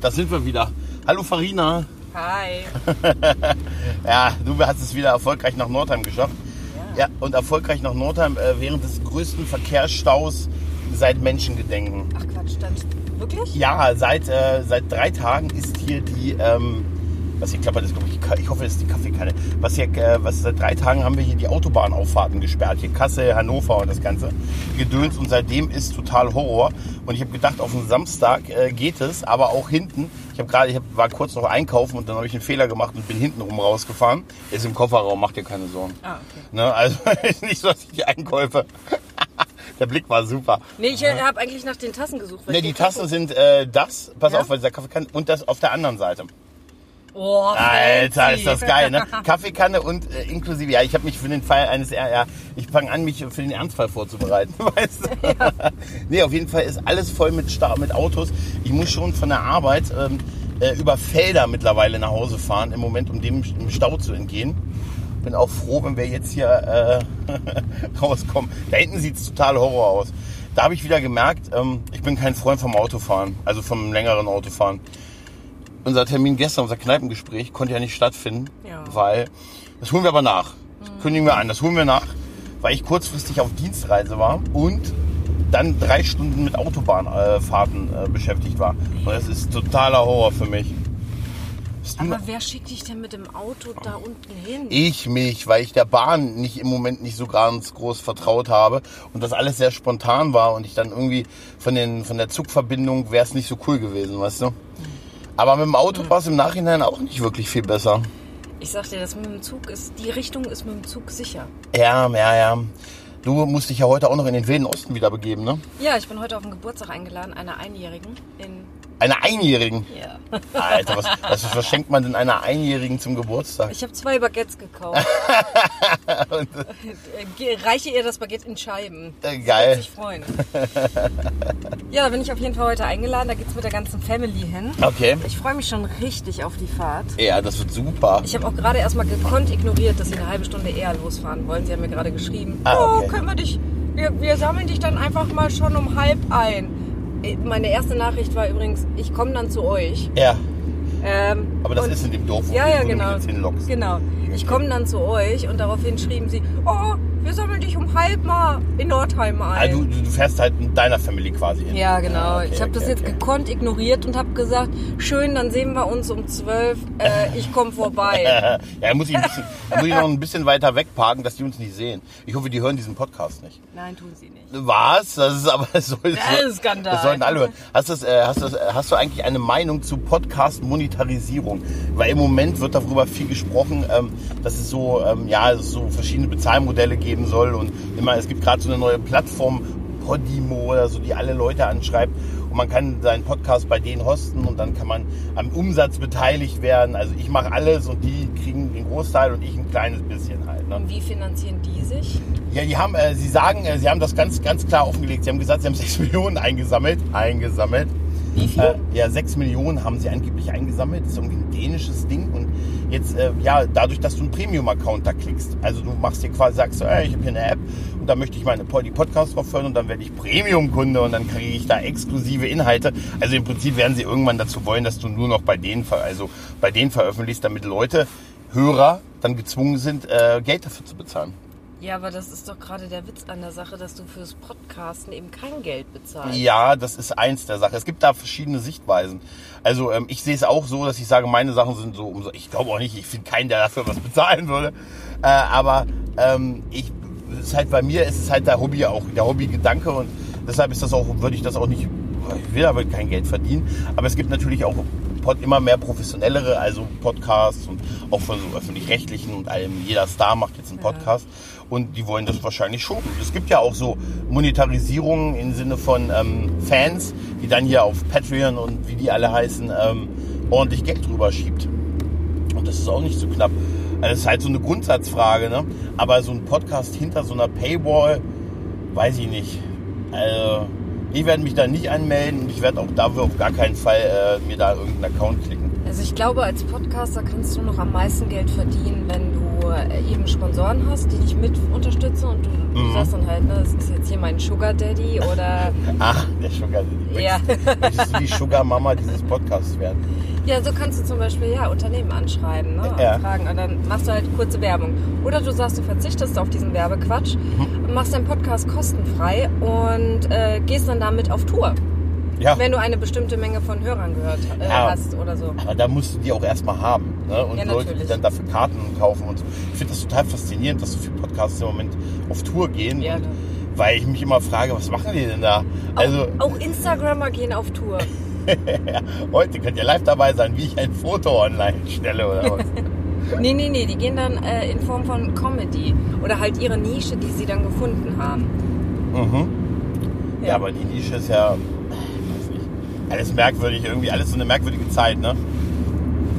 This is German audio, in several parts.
Ja, da sind wir wieder. Hallo Farina. Hi. Ja, du hast es wieder erfolgreich nach Nordheim geschafft. Ja, und erfolgreich nach Nordheim äh, während des größten Verkehrsstaus seit Menschengedenken. Ach Quatsch, stand wirklich? Ja, seit, äh, seit drei Tagen ist hier die, ähm, was hier klappert, ist, glaube ich, ich hoffe, das ist die Kaffeekanne. Was hier, äh, was seit drei Tagen haben wir hier die Autobahnauffahrten gesperrt. Hier Kassel, Hannover und das ganze Gedöns. Und seitdem ist total Horror. Und ich habe gedacht, auf den Samstag äh, geht es, aber auch hinten. Ich habe gerade, ich hab, war kurz noch einkaufen und dann habe ich einen Fehler gemacht und bin hinten rum rausgefahren. Ist im Kofferraum, macht dir keine Sorgen. Ah, okay. Ne? Also ist nicht so, dass ich die Einkäufe. Der Blick war super. Nee, ich äh, habe eigentlich nach den Tassen gesucht. Ne, ich die Kaffee- Tassen sind äh, das, pass Ja? auf, weil dieser Kaffeekanne und das auf der anderen Seite. Oh, Alter, ist das geil, ne? Kaffeekanne und äh, inklusive, ja, ich habe mich für den Fall eines, ja, ja, ich fange an, mich für den Ernstfall vorzubereiten, weißt du? Nee, auf jeden Fall ist alles voll mit, Sta mit Autos. Ich muss schon von der Arbeit ähm, äh, über Felder mittlerweile nach Hause fahren, im Moment, um dem Stau zu entgehen. Bin auch froh, wenn wir jetzt hier äh, rauskommen. Da hinten sieht's total Horror aus. Da habe ich wieder gemerkt, ähm, ich bin kein Freund vom Autofahren, also vom längeren Autofahren unser Termin gestern, unser Kneipengespräch, konnte ja nicht stattfinden, Ja. weil, das holen wir aber nach. Das kündigen wir an, das holen wir nach, weil ich kurzfristig auf Dienstreise war und dann drei Stunden mit Autobahnfahrten äh, beschäftigt war. Und das ist totaler Horror für mich. Aber wer schickt dich denn mit dem Auto da unten hin? Ich mich, weil ich der Bahn nicht im Moment nicht so ganz groß vertraut habe und das alles sehr spontan war und ich dann irgendwie von, den, von der Zugverbindung wäre es nicht so cool gewesen, weißt du? Aber mit dem Auto war es im Nachhinein auch nicht wirklich viel besser. Ich sag dir, das mit dem Zug ist, die Richtung ist mit dem Zug sicher. Ja, ja, ja. Du musst dich ja heute auch noch in den wilden Osten wieder begeben, ne? Ja, ich bin heute auf den Geburtstag eingeladen, einer Einjährigen in. Einer Einjährigen. Ja. Alter, was, was verschenkt man denn einer Einjährigen zum Geburtstag? Ich habe zwei Baguettes gekauft. Ge- Reiche ihr das Baguette in Scheiben. Äh, Sie wird geil. sich freuen. ja, da bin ich auf jeden Fall heute eingeladen. Da geht's mit der ganzen Family hin. Okay. Ich freue mich schon richtig auf die Fahrt. Ja, das wird super. Ich habe auch gerade erstmal gekonnt ignoriert, dass sie eine halbe Stunde eher losfahren wollen. Sie haben mir gerade geschrieben, Ah, okay. oh, können wir dich, wir, wir sammeln dich dann einfach mal schon um halb ein. Äh, Meine erste Nachricht war übrigens, ich komme dann zu euch. Ja, Ähm, aber das und- ist in dem Dorf, wo, ja, du- ja, du genau. jetzt hinlockst. Genau. Ich komme dann zu euch und daraufhin schrieben sie, oh, wir sammeln dich um halb mal in Nordheim ein. Ah, du, du fährst halt mit deiner Family quasi hin. Ja, genau. Ah, okay, ich habe das okay, jetzt okay. gekonnt ignoriert und habe gesagt, schön, dann sehen wir uns um zwölf. Äh, ich komme vorbei. ja, da muss ich, ein bisschen, muss ich noch ein bisschen weiter wegparken, dass die uns nicht sehen. Ich hoffe, die hören diesen Podcast nicht. Nein, tun sie nicht. Was? Das ist aber das soll, Das ist Skandal. Das sollten alle hören. Hast, du das, äh, hast, das, hast du eigentlich eine Meinung zu Podcast-Monetarisierung? Weil im Moment wird darüber viel gesprochen, ähm, dass es so, ähm, ja, so verschiedene Bezahlmodelle geben soll und immer, es gibt gerade so eine neue Plattform, Podimo oder so, die alle Leute anschreibt und man kann seinen Podcast bei denen hosten und dann kann man am Umsatz beteiligt werden. Also ich mache alles und die kriegen den Großteil und ich ein kleines bisschen halt. Ne? Und wie finanzieren die sich? Ja, die haben, äh, sie sagen, äh, sie haben das ganz, ganz klar offengelegt. Sie haben gesagt, sie haben 6 Millionen eingesammelt. Eingesammelt. Wie viel? Äh, ja, 6 Millionen haben sie angeblich eingesammelt. Das ist irgendwie ein dänisches Ding. Und jetzt, äh, ja, dadurch, dass du einen Premium-Account da klickst. Also du machst dir quasi, sagst ey, ich habe hier eine App und da möchte ich meine die Podcast drauf hören und dann werde ich Premium-Kunde und dann kriege ich da exklusive Inhalte. Also im Prinzip werden sie irgendwann dazu wollen, dass du nur noch bei denen, also bei denen veröffentlichst, damit Leute, Hörer, dann gezwungen sind, äh, Geld dafür zu bezahlen. Ja, aber das ist doch gerade der Witz an der Sache, dass du fürs Podcasten eben kein Geld bezahlst. Ja, das ist eins der Sachen. Es gibt da verschiedene Sichtweisen. Also ähm, ich sehe es auch so, dass ich sage, meine Sachen sind so umso. Ich glaube auch nicht, ich finde keinen, der dafür was bezahlen würde. Äh, aber ähm, ich es ist halt bei mir ist es halt der Hobby auch, der Hobbygedanke und deshalb ist das auch, würde ich das auch nicht. Ich will aber kein Geld verdienen. Aber es gibt natürlich auch immer mehr professionellere, also Podcasts und auch von so öffentlich-rechtlichen und allem. Jeder Star macht jetzt einen Podcast und die wollen das wahrscheinlich schon. Es gibt ja auch so Monetarisierungen im Sinne von ähm, Fans, die dann hier auf Patreon und wie die alle heißen, ähm, ordentlich Geld drüber schiebt. Und das ist auch nicht so knapp. Also das ist halt so eine Grundsatzfrage, ne? Aber so ein Podcast hinter so einer Paywall, weiß ich nicht. Also, ich werde mich da nicht anmelden und ich werde auch dafür auf gar keinen Fall äh, mir da irgendeinen Account klicken. Also ich glaube, als Podcaster kannst du noch am meisten Geld verdienen, wenn du eben Sponsoren hast, die dich mit unterstützen und du Mhm. das dann halt, ne? Das ist jetzt hier mein Sugar Daddy oder. Ach, der Sugar Daddy. Ja. Möchtest du die Sugar Mama dieses Podcasts werden? Ja, so kannst du zum Beispiel ja Unternehmen anschreiben, ne? Ja. Und fragen und dann machst du halt kurze Werbung. Oder du sagst, du verzichtest auf diesen Werbequatsch, Mhm. machst deinen Podcast kostenfrei und äh, gehst dann damit auf Tour. Ja. Wenn du eine bestimmte Menge von Hörern gehört äh, Ja. hast oder so. Aber da musst du die auch erstmal haben. Ne? Und Ja, Leute, die dann dafür Karten kaufen und so. Ich finde das total faszinierend, dass so viele Podcasts im Moment auf Tour gehen. Ja, und, ne. weil ich mich immer frage, was machen die denn da? Also Auch Instagrammer gehen auf Tour. heute könnt ihr live dabei sein, wie ich ein Foto online stelle oder was. Nee, nee, nee, die gehen dann äh, in Form von Comedy. Oder halt ihre Nische, die sie dann gefunden haben. mhm. Ja, aber die Nische ist ja, alles merkwürdig, irgendwie alles so eine merkwürdige Zeit, ne?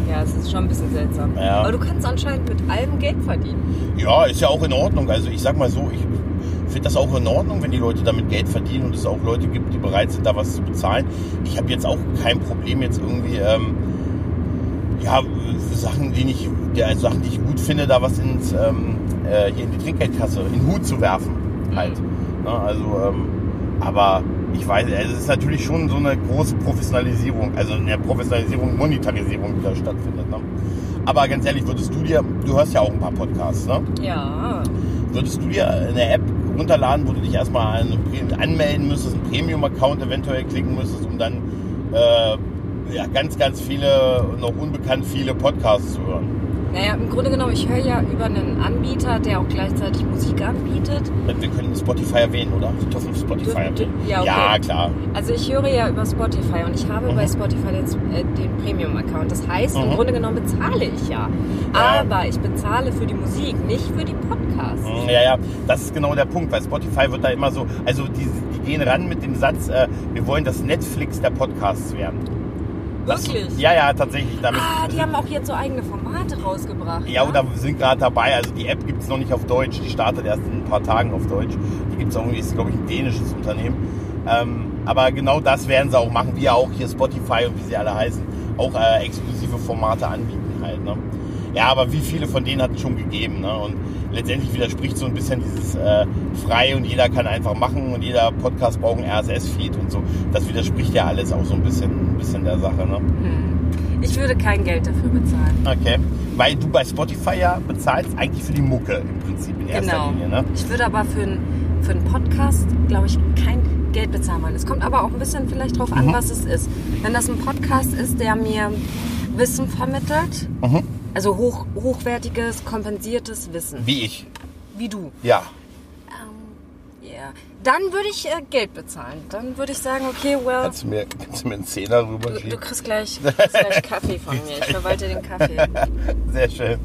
Ja, es ist schon ein bisschen seltsam. Ja. Aber du kannst anscheinend mit allem Geld verdienen. Ja, ist ja auch in Ordnung. Also ich sag mal so, ich finde das auch in Ordnung, wenn die Leute damit Geld verdienen und es auch Leute gibt, die bereit sind, da was zu bezahlen. Ich habe jetzt auch kein Problem jetzt irgendwie, ähm, ja, Sachen, die ich, also Sachen, die ich gut finde, da was ins, ähm, äh, hier in die Trinkgeldkasse, in den Hut zu werfen, halt. Ne, also, ähm, aber ich weiß, also es ist natürlich schon so eine große Professionalisierung, also eine Professionalisierung, Monetarisierung, die da stattfindet. Ne? Aber ganz ehrlich, würdest du dir, du hörst ja auch ein paar Podcasts, ne? Ja. Würdest du dir eine App runterladen, wo du dich erstmal an- anmelden müsstest, einen Premium-Account eventuell klicken müsstest, um dann äh, ja, ganz, ganz viele, noch unbekannt viele Podcasts zu hören? Naja, im Grunde genommen, ich höre ja über einen Anbieter, der auch gleichzeitig Musik anbietet. Wir können Spotify erwähnen, oder? Wir dürfen Spotify erwähnen. ja, okay. ja, klar. Also ich höre ja über Spotify und ich habe Mhm. bei Spotify den, äh, den Premium-Account. Das heißt, Mhm. im Grunde genommen bezahle ich ja. Ja. Aber ich bezahle für die Musik, nicht für die Podcasts. Mm, Ja, ja, das ist genau der Punkt, weil Spotify wird da immer so, also die, die gehen ran mit dem Satz, äh, wir wollen das Netflix der Podcasts werden. Das, Wirklich? Ja, ja, tatsächlich. Damit, Ah, die haben auch jetzt so eigene Formate rausgebracht. Ja, ne? oder wir sind gerade dabei. Also die App gibt es noch nicht auf Deutsch. Die startet erst in ein paar Tagen auf Deutsch. Die gibt es auch irgendwie, ist glaube ich ein dänisches Unternehmen. Ähm, aber genau das werden sie auch machen, wie ja auch hier Spotify und wie sie alle heißen, auch äh, exklusive Formate anbieten halt. Ne? Ja, aber wie viele von denen hat es schon gegeben. Ne? Und letztendlich widerspricht so ein bisschen dieses äh, frei und jeder kann einfach machen und jeder Podcast braucht einen RSS-Feed und so. Das widerspricht ja alles auch so ein bisschen, ein bisschen der Sache. Ne? Ich würde kein Geld dafür bezahlen. Okay. Weil du bei Spotify ja bezahlst eigentlich für die Mucke im Prinzip in erster Genau. Linie, ne? Ich würde aber für, einen- für einen Podcast, glaube ich, kein Geld bezahlen wollen. Es kommt aber auch ein bisschen vielleicht drauf an, Mhm. was es ist. Wenn das ein Podcast ist, der mir Wissen vermittelt, Mhm. Also hoch, hochwertiges, kompensiertes Wissen, Wie ich. wie du, Ja. ähm, ja, dann würde ich äh, Geld bezahlen. Dann würde ich sagen, okay, well, Kannst du mir, kannst du mir einen Zehner du, rüberschieben? du kriegst gleich, du kriegst gleich Kaffee von mir. Ich verwalte den Kaffee. Sehr schön.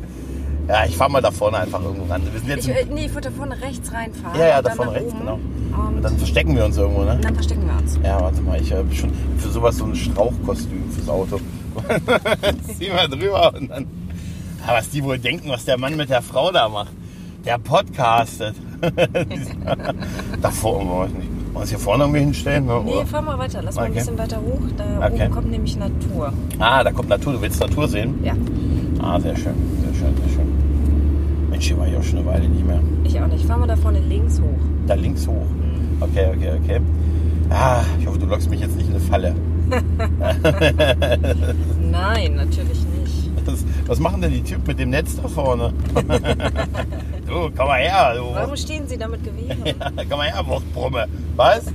Ja, ich fahr mal da vorne einfach irgendwo ran. Wir sind jetzt Ich, äh, nee, ich würde da vorne rechts reinfahren. Ja, ja, da vorne rechts, oben. genau. Und dann verstecken wir uns irgendwo, ne? dann verstecken wir uns. Ja, warte mal, ich habe schon für sowas so ein Strauchkostüm fürs Auto. Zieh mal drüber und dann. Ja, was die wohl denken, was der Mann mit der Frau da macht. Der podcastet. da vorne, weiß nicht. Wollen wir uns hier vorne irgendwie hinstellen? Ne? Nee, oder? fahr mal weiter. Lass mal ein Okay. bisschen weiter hoch. Da Okay. oben kommt nämlich Natur. Ah, da kommt Natur. Du willst Natur sehen? Ja, Ah, sehr schön, sehr schön, sehr schön. Mensch, hier war ich auch schon eine Weile nicht mehr. ich auch nicht. Fahr mal da vorne links hoch. Da links hoch. Okay, okay, okay. Ah, ich hoffe, du lockst mich jetzt nicht in eine Falle. Nein, natürlich nicht. Was, was machen denn die Typen mit dem Netz da vorne? du, komm mal her, du. Warum stehen Sie da mit Gewehren? Ja, komm mal her, Wurstbrumme. Was?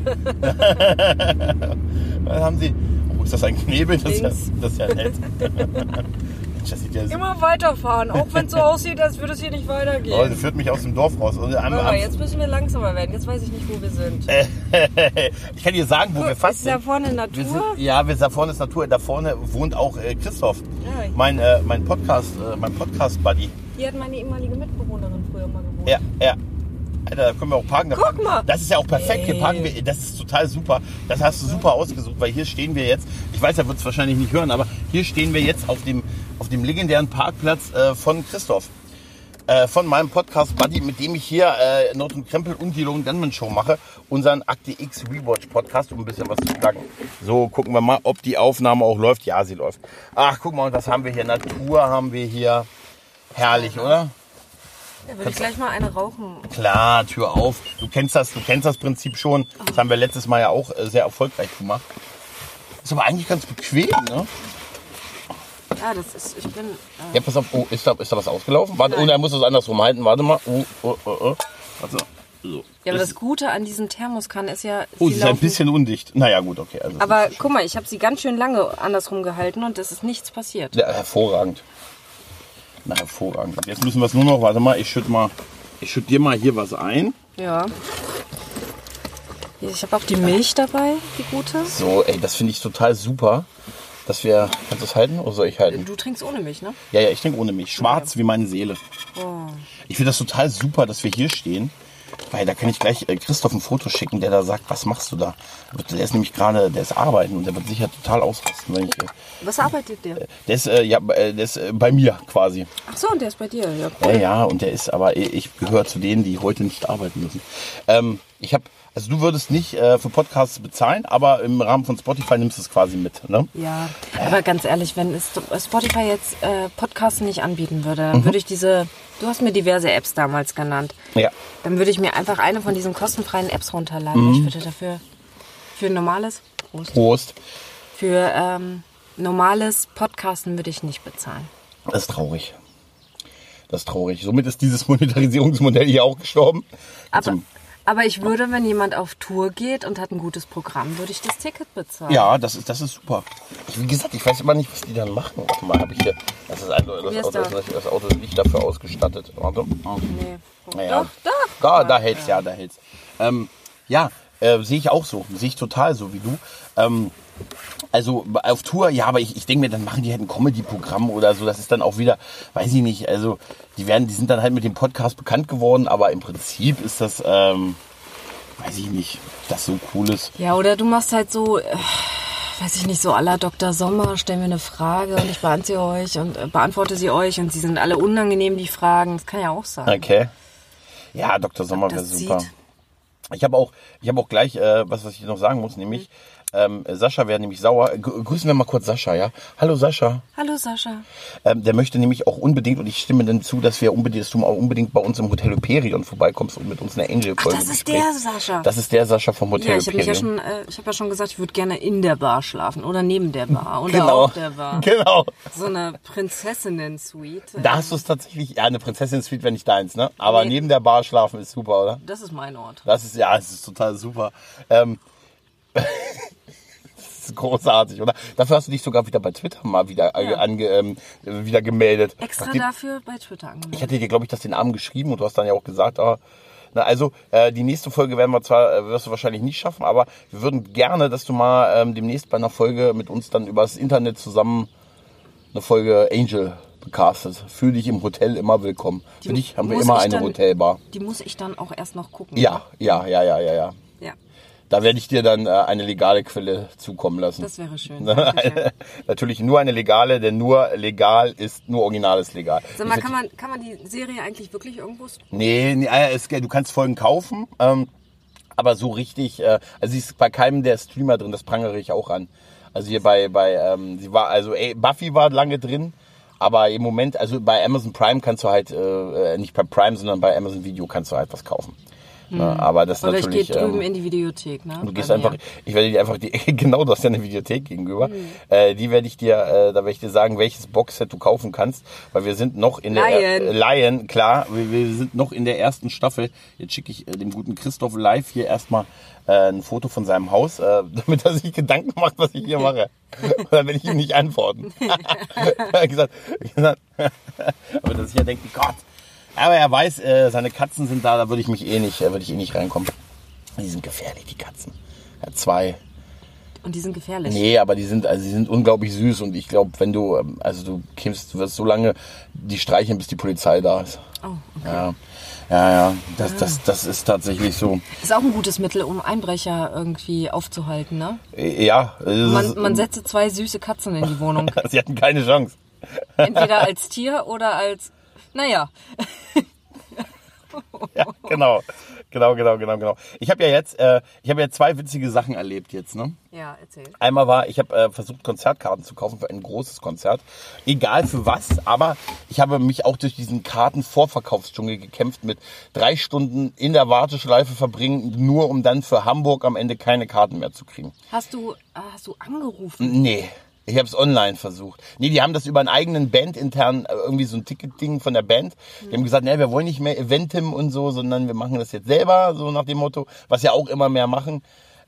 Was haben sie? Oh, ist das ein Knebel? Das ist ja, das ist ja nett. Das sieht ja Immer weiterfahren, auch wenn es so aussieht, als würde es hier nicht weitergehen. das führt mich aus dem Dorf raus. Und am, Aber jetzt müssen wir langsamer werden. Jetzt weiß ich nicht, wo wir sind. ich kann dir sagen, wo wir fast ist da sind. vorne Wir Natur? sind, ja, wir, da vorne ist Natur. Da vorne wohnt auch äh, Christoph, Ja, mein, äh, mein Podcast, äh, mein Podcast-Buddy. Hier hat meine ehemalige Mitbewohnerin früher mal gewohnt. Ja, ja. Alter, da können wir auch parken. Guck parken. mal. Das ist ja auch perfekt. Hier parken wir. Das ist total super. Das hast du super ausgesucht, weil hier stehen wir jetzt. Ich weiß, er wird es wahrscheinlich nicht hören, aber hier stehen wir jetzt auf dem, auf dem legendären Parkplatz äh, von Christoph. Äh, von meinem Podcast Buddy, mit dem ich hier äh, Nord und Krempel und die Logan Gunman Show mache. Unseren Akte X Rewatch Podcast, um ein bisschen was zu sagen. So, gucken wir mal, ob die Aufnahme auch läuft. Ja, sie läuft. Ach, guck mal, und was haben wir hier? Natur haben wir hier. Herrlich, oder? Ja, würde ich gleich mal eine rauchen. Klar, Tür auf. Du kennst das, du kennst das Prinzip schon. Das haben wir letztes Mal ja auch äh, sehr erfolgreich gemacht. Ist aber eigentlich ganz bequem, ne? Ja, das ist, ich bin. Äh, Ja, pass auf. Oh, ist da, ist da was ausgelaufen? Warte, oh, er muss es andersrum halten. Warte mal. Oh, oh, oh, oh. Warte. So. ja, aber das Gute an diesen Thermoskannen ist ja. Oh, sie sie ist ein laufen- bisschen undicht. Naja, gut, okay. Also, Aber guck mal, ich habe sie ganz schön lange andersrum gehalten und es ist nichts passiert. Ja, hervorragend. Na, hervorragend. Jetzt müssen wir es nur noch, warte mal, ich schütte mal, ich schütte dir mal hier was ein. Ja. Ich habe auch die Milch dabei, die gute. So, ey, das finde ich total super, dass wir, kannst du es halten oder soll ich halten? Du trinkst ohne Milch, ne? Ja, ja, ich trinke ohne Milch. Schwarz wie meine Seele. Oh. Ich finde das total super, dass wir hier stehen. Weil da kann ich gleich äh, Christoph ein Foto schicken, der da sagt, was machst du da? Der ist nämlich gerade, der ist arbeiten und der wird sicher total ausrasten, wenn ich. äh, Was arbeitet der? Der ist, äh, ja, äh, der ist äh, bei mir quasi. Ach so, und der ist bei dir. Ja, Ja, cool. ja, und der ist aber, ich gehöre zu denen, die heute nicht arbeiten müssen. Ähm, ich habe, also du würdest nicht äh, für Podcasts bezahlen, aber im Rahmen von Spotify nimmst du es quasi mit, ne? Ja, aber ganz ehrlich, wenn Spotify jetzt äh, Podcasts nicht anbieten würde, Mhm. würde ich diese, du hast mir diverse Apps damals genannt, Ja. dann würde ich mir einfach eine von diesen kostenfreien Apps runterladen. Mhm. Ich würde dafür für ein normales, Prost, Prost. für ähm, normales Podcasten würde ich nicht bezahlen. Das ist traurig. Das ist traurig. Somit ist dieses Monetarisierungsmodell hier auch gestorben. Aber, Zum- aber ich würde, wenn jemand auf Tour geht und hat ein gutes Programm, würde ich das Ticket bezahlen. Ja, das ist, das ist super. Ich, wie gesagt, ich weiß immer nicht, was die dann machen. Warte mal, habe ich hier. Das ist also, das, Wie ist Auto, das? das, das Auto ist nicht dafür ausgestattet. Warte. Nee. Naja. Doch, doch. Da, da hält's, ja, da hält's. Ähm, ja, äh, sehe ich auch so. Sehe ich total so wie du. Ähm, also auf Tour, ja, aber ich, ich denke mir, dann machen die halt ein Comedy-Programm oder so. Das ist dann auch wieder, weiß ich nicht, also die werden, die sind dann halt mit dem Podcast bekannt geworden, aber im Prinzip ist das, ähm, weiß ich nicht, das so cool ist. Ja, oder du machst halt so, äh, weiß ich nicht, so aller Dr. Sommer, stell mir eine Frage und ich beantworte sie euch und äh, beantworte sie euch und sie sind alle unangenehm, die Fragen. Das kann ja auch sein. Okay. Ja, Dr. Sommer wäre super. sieht. Ich habe auch, ich habe auch gleich äh, was, was ich noch sagen muss, nämlich ähm, Sascha wäre nämlich sauer. G grüßen wir mal kurz Sascha, ja? Hallo Sascha. Hallo Sascha. Ähm, der möchte nämlich auch unbedingt, und ich stimme dann zu, dass wir unbedingt, dass du auch unbedingt bei uns im Hotel Hyperion vorbeikommst und mit uns eine Angel-Folge das ist der Sascha. Das ist der Sascha vom Hotel Ja, ich habe mich ja Hyperion. schon, äh, ich habe ja schon gesagt, ich würde gerne in der Bar schlafen oder neben der Bar oder genau. auf der Bar. Genau. So eine Prinzessinnen-Suite. Da hast du es tatsächlich, ja, eine Prinzessin-Suite wäre nicht deins, ne? Aber Nee. neben der Bar schlafen ist super, oder? Das ist mein Ort. Das ist, ja, es ist total super. Ähm, ist großartig, oder? Dafür hast du dich sogar wieder bei Twitter mal wieder, äh, Ja. ange, ähm, wieder gemeldet. Extra Nachdem- dafür bei Twitter angemeldet. Ich hatte dir, glaube ich, das den Abend geschrieben und du hast dann ja auch gesagt, ah, na, also äh, die nächste Folge werden wir zwar, äh, wirst du wahrscheinlich nicht schaffen, aber wir würden gerne, dass du mal ähm, demnächst bei einer Folge mit uns dann übers Internet zusammen eine Folge Angel becastet. Fühl dich im Hotel immer willkommen. Die Für dich haben wir immer eine dann- Hotelbar. Die muss ich dann auch erst noch gucken. Ja, ja, ja, ja, ja, ja. Ja, Da werde ich dir dann äh, eine legale Quelle zukommen lassen. das wäre schön. Natürlich nur eine legale, denn nur legal ist, nur original ist legal. Sag mal, kann man, kann man die Serie eigentlich wirklich irgendwo? Nee, nee äh, es, du kannst Folgen kaufen, ähm, aber so richtig, äh, also sie ist bei keinem der Streamer drin, das prangere ich auch an. Also hier bei, bei ähm, sie war, also ey, Buffy war lange drin, aber im Moment, also bei Amazon Prime kannst du halt, äh, äh, nicht bei Prime, sondern bei Amazon Video kannst du halt was kaufen. Ne, aber das ist Hm. Oder ich gehe natürlich. drüben ähm, in die Videothek, ne? Du gehst Bei einfach, mir. ich werde dir einfach die, genau, du hast ja eine Videothek gegenüber. Äh, die werde ich dir, äh, da werde ich dir sagen, welches Boxset du kaufen kannst, weil wir sind noch in der Lion. äh, Lion, klar, wir, wir sind noch in der ersten Staffel. Jetzt schicke ich äh, dem guten Christoph live hier erstmal äh, ein Foto von seinem Haus, äh, damit er sich Gedanken macht, was ich hier mache. Und dann werde ich ihm nicht antworten. Er gesagt, gesagt, aber dass ich ja denke, Gott. Aber er weiß, äh, seine Katzen sind da, da würde ich mich eh nicht, äh, würde ich eh nicht reinkommen. Die sind gefährlich, die Katzen. Er hat zwei. Und die sind gefährlich. Nee, aber die sind, also die sind unglaublich süß und ich glaube, wenn du, ähm, also du du wirst so lange die streicheln, bis die Polizei da ist. Oh, okay. Ja, ja, ja. Das, das, das ist tatsächlich so. Ist auch ein gutes Mittel, um Einbrecher irgendwie aufzuhalten, ne? Äh, Ja, es Man, ist- man setze zwei süße Katzen in die Wohnung. sie hatten keine Chance. Entweder als Tier oder als, naja. ja, genau. Genau, genau, genau, genau. Ich habe ja jetzt, äh, ich habe ja zwei witzige Sachen erlebt jetzt, ne? Ja, erzähl. Einmal war, ich habe äh, versucht, Konzertkarten zu kaufen für ein großes Konzert. Egal für was, aber ich habe mich auch durch diesen Kartenvorverkaufsdschungel gekämpft mit drei Stunden in der Warteschleife verbringen, nur um dann für Hamburg am Ende keine Karten mehr zu kriegen. Hast du, äh, hast du angerufen? Nee. Ich habe es online versucht. Nee, die haben das über einen eigenen Band intern äh, irgendwie so ein Ticketing von der Band. Die haben gesagt, nee, wir wollen nicht mehr Eventim und so, sondern wir machen das jetzt selber, so nach dem Motto, was ja auch immer mehr machen.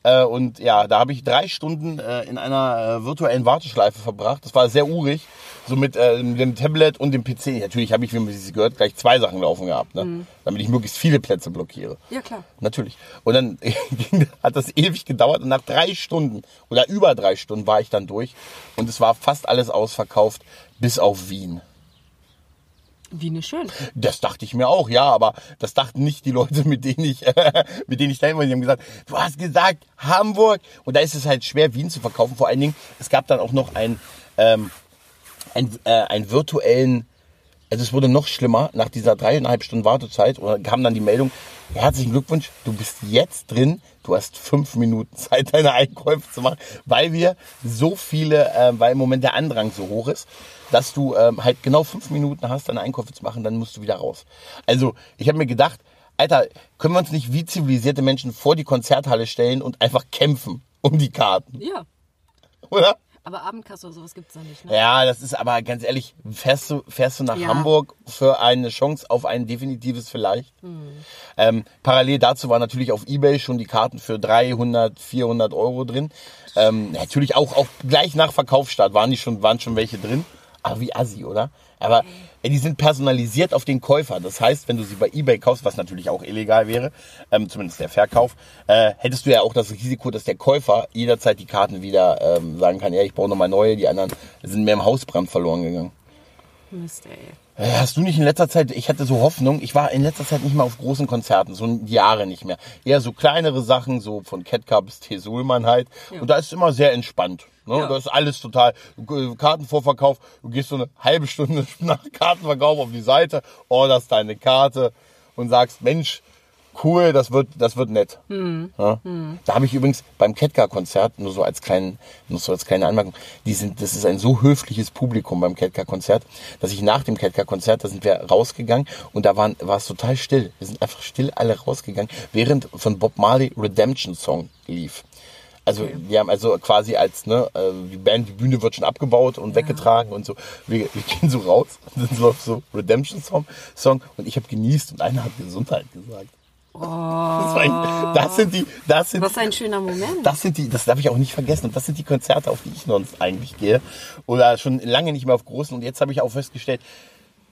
Äh, Und ja, da habe ich drei Stunden äh, in einer äh, virtuellen Warteschleife verbracht. Das war sehr urig, so mit äh, dem Tablet und dem PC. Natürlich habe ich, wie man es gehört, gleich zwei Sachen laufen gehabt, ne? damit ich möglichst viele Plätze blockiere. Ja, klar. Natürlich. Und dann hat das ewig gedauert und nach drei Stunden oder über drei Stunden war ich dann durch und es war fast alles ausverkauft, bis auf Wien. Wien ist schön. Das dachte ich mir auch, ja, aber das dachten nicht die Leute, mit denen ich, mit denen ich da war. Die haben gesagt, du hast gesagt Hamburg. Und da ist es halt schwer, Wien zu verkaufen. Vor allen Dingen, es gab dann auch noch ein, ähm, ein, äh, einen virtuellen, also es wurde noch schlimmer, nach dieser dreieinhalb Stunden Wartezeit oder kam dann die Meldung, herzlichen Glückwunsch, du bist jetzt drin, du hast fünf Minuten Zeit, deine Einkäufe zu machen, weil wir so viele, äh, weil im Moment der Andrang so hoch ist, dass du ähm, halt genau fünf Minuten hast, deine Einkäufe zu machen, dann musst du wieder raus. Also ich habe mir gedacht, Alter, können wir uns nicht wie zivilisierte Menschen vor die Konzerthalle stellen und einfach kämpfen um die Karten, Ja. oder? Aber Abendkasse oder sowas gibt's da nicht, ne? Ja, das ist aber ganz ehrlich, fährst du, fährst du nach Ja. Hamburg für eine Chance auf ein definitives vielleicht? Ähm, parallel dazu waren natürlich auf Ebay schon die Karten für 300, 400 Euro drin. Ähm, natürlich auch, auch gleich nach Verkaufsstart waren die schon, waren schon welche drin. Aber wie assi, oder? Aber äh, die sind personalisiert auf den Käufer. Das heißt, wenn du sie bei eBay kaufst, was natürlich auch illegal wäre, ähm, zumindest der Verkauf, äh, hättest du ja auch das Risiko, dass der Käufer jederzeit die Karten wieder ähm, sagen kann, ja, ich brauche nochmal neue, die anderen sind mir im Hausbrand verloren gegangen. Mist, ey. Äh, Hast du nicht in letzter Zeit, ich hatte so Hoffnung, ich war in letzter Zeit nicht mehr auf großen Konzerten, so Jahre nicht mehr. Eher so kleinere Sachen, so von Ketka bis T. Sulman halt. Und da ist es immer sehr entspannt. Ne? Ja. Da ist alles total, äh, Kartenvorverkauf, du gehst so eine halbe Stunde nach Kartenverkauf auf die Seite, orderst deine Karte und sagst, Mensch, cool, das wird, das wird nett. Ja? Da habe ich übrigens beim Ketka-Konzert, nur so als kleinen, nur so als kleine Anmerkung, die sind, das ist ein so höfliches Publikum beim Ketka-Konzert, dass ich nach dem Ketka-Konzert, da sind wir rausgegangen und da waren, war es total still. Wir sind einfach still alle rausgegangen, während von Bob Marley Redemption Song lief. Also wir haben also quasi als ne, äh, die Band, die Bühne wird schon abgebaut und weggetragen und so. Wir, wir gehen so raus und dann läuft so Redemption Song, Song und ich habe genießt und einer hat Gesundheit gesagt. Das, war ein, das sind die, das sind, Was ein schöner Moment. das sind die, das darf ich auch nicht vergessen. Und das sind die Konzerte, auf die ich sonst eigentlich gehe. Oder schon lange nicht mehr auf großen. Und jetzt habe ich auch festgestellt,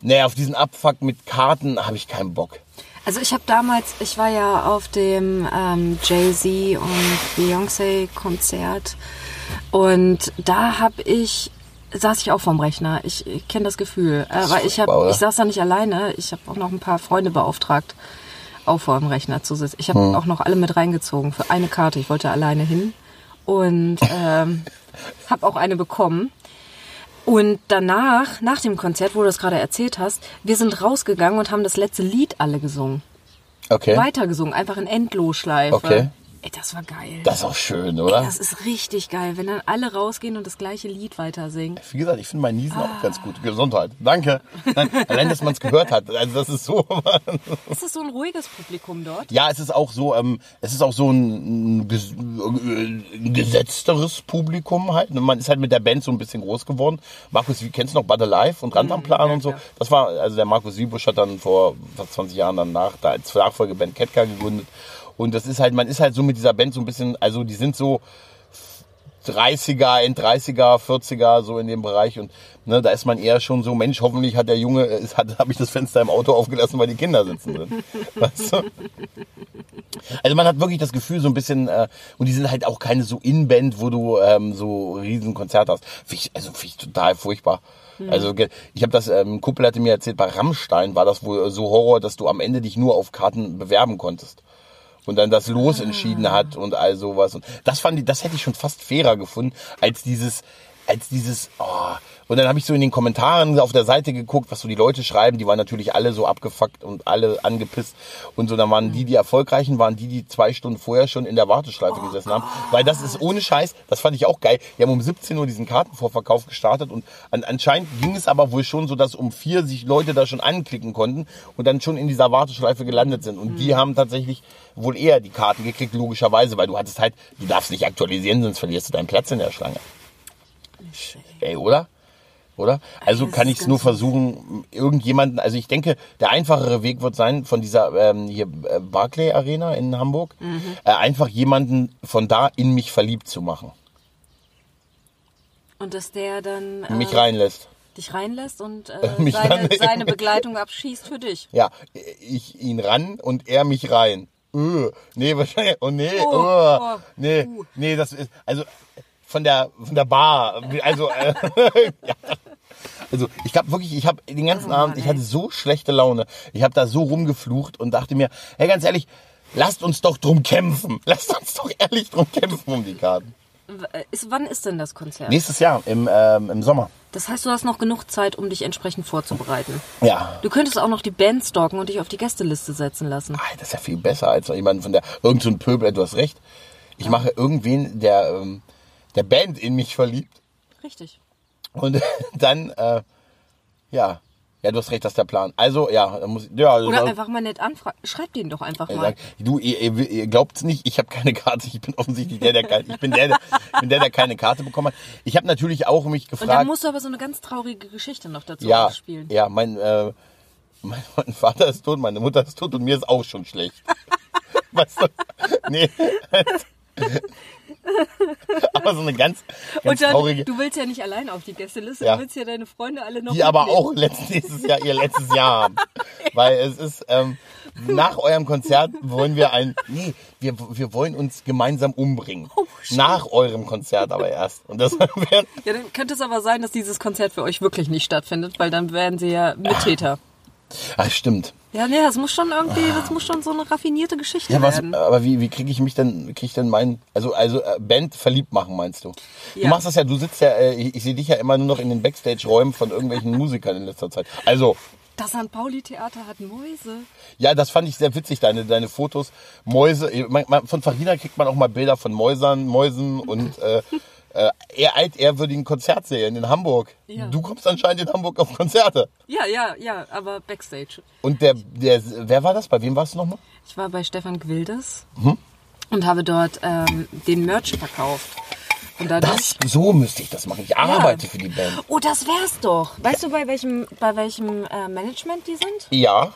naja, auf diesen Abfuck mit Karten habe ich keinen Bock. Also ich habe damals, ich war ja auf dem ähm, Jay-Z und Beyoncé Konzert und da habe ich saß ich auch vorm Rechner. Ich, ich kenne das Gefühl, äh, weil ich habe ich saß da nicht alleine. Ich habe auch noch ein paar Freunde beauftragt, auch vor dem Rechner zu sitzen. Ich habe Hm. auch noch alle mit reingezogen für eine Karte. Ich wollte alleine hin und ähm, habe auch eine bekommen. Und danach, nach dem Konzert, wo du das gerade erzählt hast, wir sind rausgegangen und haben das letzte Lied alle gesungen Okay. weitergesungen, einfach in Endlosschleife. Okay. Ey, das war geil. Das ist auch schön, oder? das ist richtig geil, wenn dann alle rausgehen und das gleiche Lied weiter singen. Wie gesagt, ich finde mein Niesen auch ganz gut. Gesundheit. Danke. Nein, allein, dass man es gehört hat. Also das ist so. Ist das so ein ruhiges Publikum dort? Ja, es ist auch so, ähm, es ist auch so ein, ein, ges- ein gesetzteres Publikum halt. Man ist halt mit der Band so ein bisschen groß geworden. Markus, wie kennst du noch Bud Alive und Rand am Plan ja, und so? Das war, also der Markus Wiebusch hat dann vor fast 20 Jahren danach da als Nachfolgeband Ketka gegründet. Und das ist halt, man ist halt so mit dieser Band so ein bisschen, also die sind so 30er, End 30er, 40er, so in dem Bereich. Und ne, da ist man eher schon so, Mensch, hoffentlich hat der Junge, äh, ist, hat, habe ich das Fenster im Auto aufgelassen, weil die Kinder sitzen drin. Weißt du? Also man hat wirklich das Gefühl so ein bisschen, äh, und die sind halt auch keine so In-Band, wo du ähm, so riesen Konzerte hast. Find ich, also finde ich total furchtbar. Also ge- ich habe das, ähm, ein Kumpel hatte mir erzählt, bei Rammstein war das wohl so Horror, dass du am Ende dich nur auf Karten bewerben konntest. Und dann das Los entschieden hat und all sowas. Und das fand ich, das hätte ich schon fast fairer gefunden, als dieses, als dieses, oh, Und dann habe ich so in den Kommentaren auf der Seite geguckt, was so die Leute schreiben. Die waren natürlich alle so abgefuckt und alle angepisst. Und so, dann waren die, die Erfolgreichen, waren die, die zwei Stunden vorher schon in der Warteschleife gesessen haben. Weil das ist ohne Scheiß, das fand ich auch geil. Die haben um 17 Uhr diesen Kartenvorverkauf gestartet und an, anscheinend ging es aber wohl schon so, dass um vier sich Leute da schon anklicken konnten und dann schon in dieser Warteschleife gelandet sind. Und die haben tatsächlich wohl eher die Karten gekriegt, logischerweise, weil du hattest halt, du darfst nicht aktualisieren, sonst verlierst du deinen Platz in der Schlange. Ey, oder? Oder? Also das kann ich es nur versuchen, irgendjemanden, also ich denke, der einfachere Weg wird sein, von dieser ähm, hier äh, Barclay Arena in Hamburg, Mhm. äh, einfach jemanden von da in mich verliebt zu machen. Und dass der dann äh, Mich reinlässt. dich reinlässt und äh, seine, seine Begleitung abschießt für dich. Ja, ich ihn ran und er mich rein. Öh, nee, wahrscheinlich. Oh nee, Oh, oh, oh, nee, uh. nee, das ist also von der von der Bar, also äh, ja. also ich glaube wirklich, ich habe den ganzen Oh, Abend, ich hatte so schlechte Laune. Ich habe da so rumgeflucht und dachte mir, hey, ganz ehrlich, lasst uns doch drum kämpfen. Lasst uns doch ehrlich drum kämpfen um die Karten. Äh, Ist, wann ist denn das Konzert? Nächstes Jahr im ähm, im Sommer. Das heißt, du hast noch genug Zeit, um dich entsprechend vorzubereiten. Ja. Du könntest auch noch die Band stalken und dich auf die Gästeliste setzen lassen. Ah, das ist ja viel besser als jemand von der irgend so Pöbel. Du hast recht. Ich mache irgendwen, der ähm, der Band in mich verliebt Richtig. und dann äh, ja, ja, du hast recht, das ist der Plan. Also ja, muss ja. Oder also, einfach mal nett anfragen. Schreib den doch einfach mal. sagt, du, ihr, ihr, glaubt's nicht, ich habe keine Karte. Ich bin offensichtlich der, der keine, ich bin der, der, ich bin der, der keine Karte bekommen hat. Ich habe natürlich auch mich Und dann gefragt. musst du aber so eine ganz traurige Geschichte noch dazu ja, aufspielen. ja, mein, äh, mein, mein Vater ist tot, meine Mutter ist tot und mir ist auch schon schlecht. weißt du? Nee. aber so eine ganz, ganz Und dann, traurige. du willst ja nicht allein auf die Gästeliste, Ja. du willst ja deine Freunde alle noch die aber auch letztes, Jahr ihr letztes Jahr haben. Weil es ist, ähm, nach eurem Konzert wollen wir ein, nee, wir, wir wollen uns gemeinsam umbringen. Oh, nach eurem Konzert aber erst. Und das Ja, dann könnte es aber sein, dass dieses Konzert für euch wirklich nicht stattfindet, weil dann werden sie ja Mittäter. ach stimmt. Ja, nee, das muss schon irgendwie, das muss schon so eine raffinierte Geschichte Ja, was, werden. aber wie, wie kriege ich mich denn, kriege ich denn meinen, also, also äh, Band verliebt machen, meinst du? Du Ja. machst das ja, du sitzt ja, äh, ich, ich sehe dich ja immer nur noch in den Backstage-Räumen von irgendwelchen Musikern in letzter Zeit. Also, Das St. Pauli-Theater hat Mäuse. ja, das fand ich sehr witzig, deine, deine Fotos. Mäuse, äh, man, man, von Farina kriegt man auch mal Bilder von Mäusern, Mäusen und äh, äh, eher altehrwürdigen Konzertserien in Hamburg. Ja. Du kommst anscheinend in Hamburg auf Konzerte. Ja, ja, ja, aber Backstage. Und der, der, wer war das? Bei wem warst du nochmal? Ich war bei Stefan Gwildes Mhm. und habe dort ähm, den Merch verkauft. Und dadurch, Das, so müsste ich das machen. Ich arbeite für die Band. Oh, das wär's doch. Weißt du, bei welchem, bei welchem äh, Management die sind? Ja.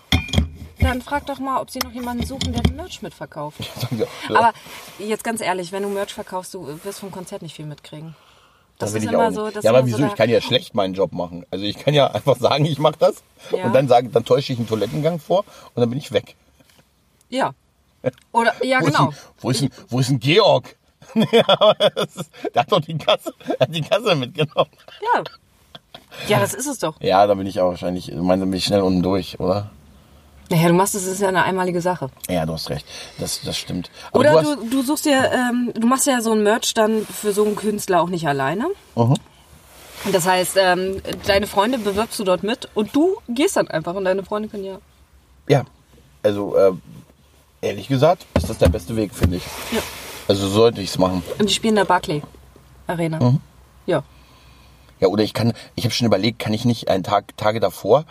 Dann frag doch mal, ob sie noch jemanden suchen, der den Merch mitverkauft. Ja. Aber jetzt ganz ehrlich, wenn du Merch verkaufst, du wirst vom Konzert nicht viel mitkriegen. Das will ist ich immer auch so. Das ja, aber wieso? so ich kann ja schlecht meinen Job machen. Also ich kann ja einfach sagen, ich mache das Ja. und dann sage, dann täusche ich einen Toilettengang vor und dann bin ich weg. Ja. Oder, ja, Wo genau. Ist ein, wo, ist ein, wo ist ein Georg? ja, aber das ist, der hat doch die Kasse, hat die Kasse mitgenommen. Ja. Ja, das ist es doch. Ja, da bin ich auch wahrscheinlich, ich meine, bin ich schnell unten durch, oder? Naja, du machst es, ist ja eine einmalige Sache. Ja, du hast recht. Das, das stimmt. Aber Oder du du, du suchst ja, ähm, du machst ja so ein Merch dann für so einen Künstler auch nicht alleine. Mhm. Das heißt, ähm, deine Freunde bewirbst du dort mit und du gehst dann einfach und deine Freunde können ja. ja, also äh, ehrlich gesagt, ist das der beste Weg, finde ich. ja. Also so sollte ich es machen. Und die spielen in der Barclay Arena. Mhm. Ja. Ja, oder ich kann, ich habe schon überlegt, kann ich nicht einen Tag, Tage davor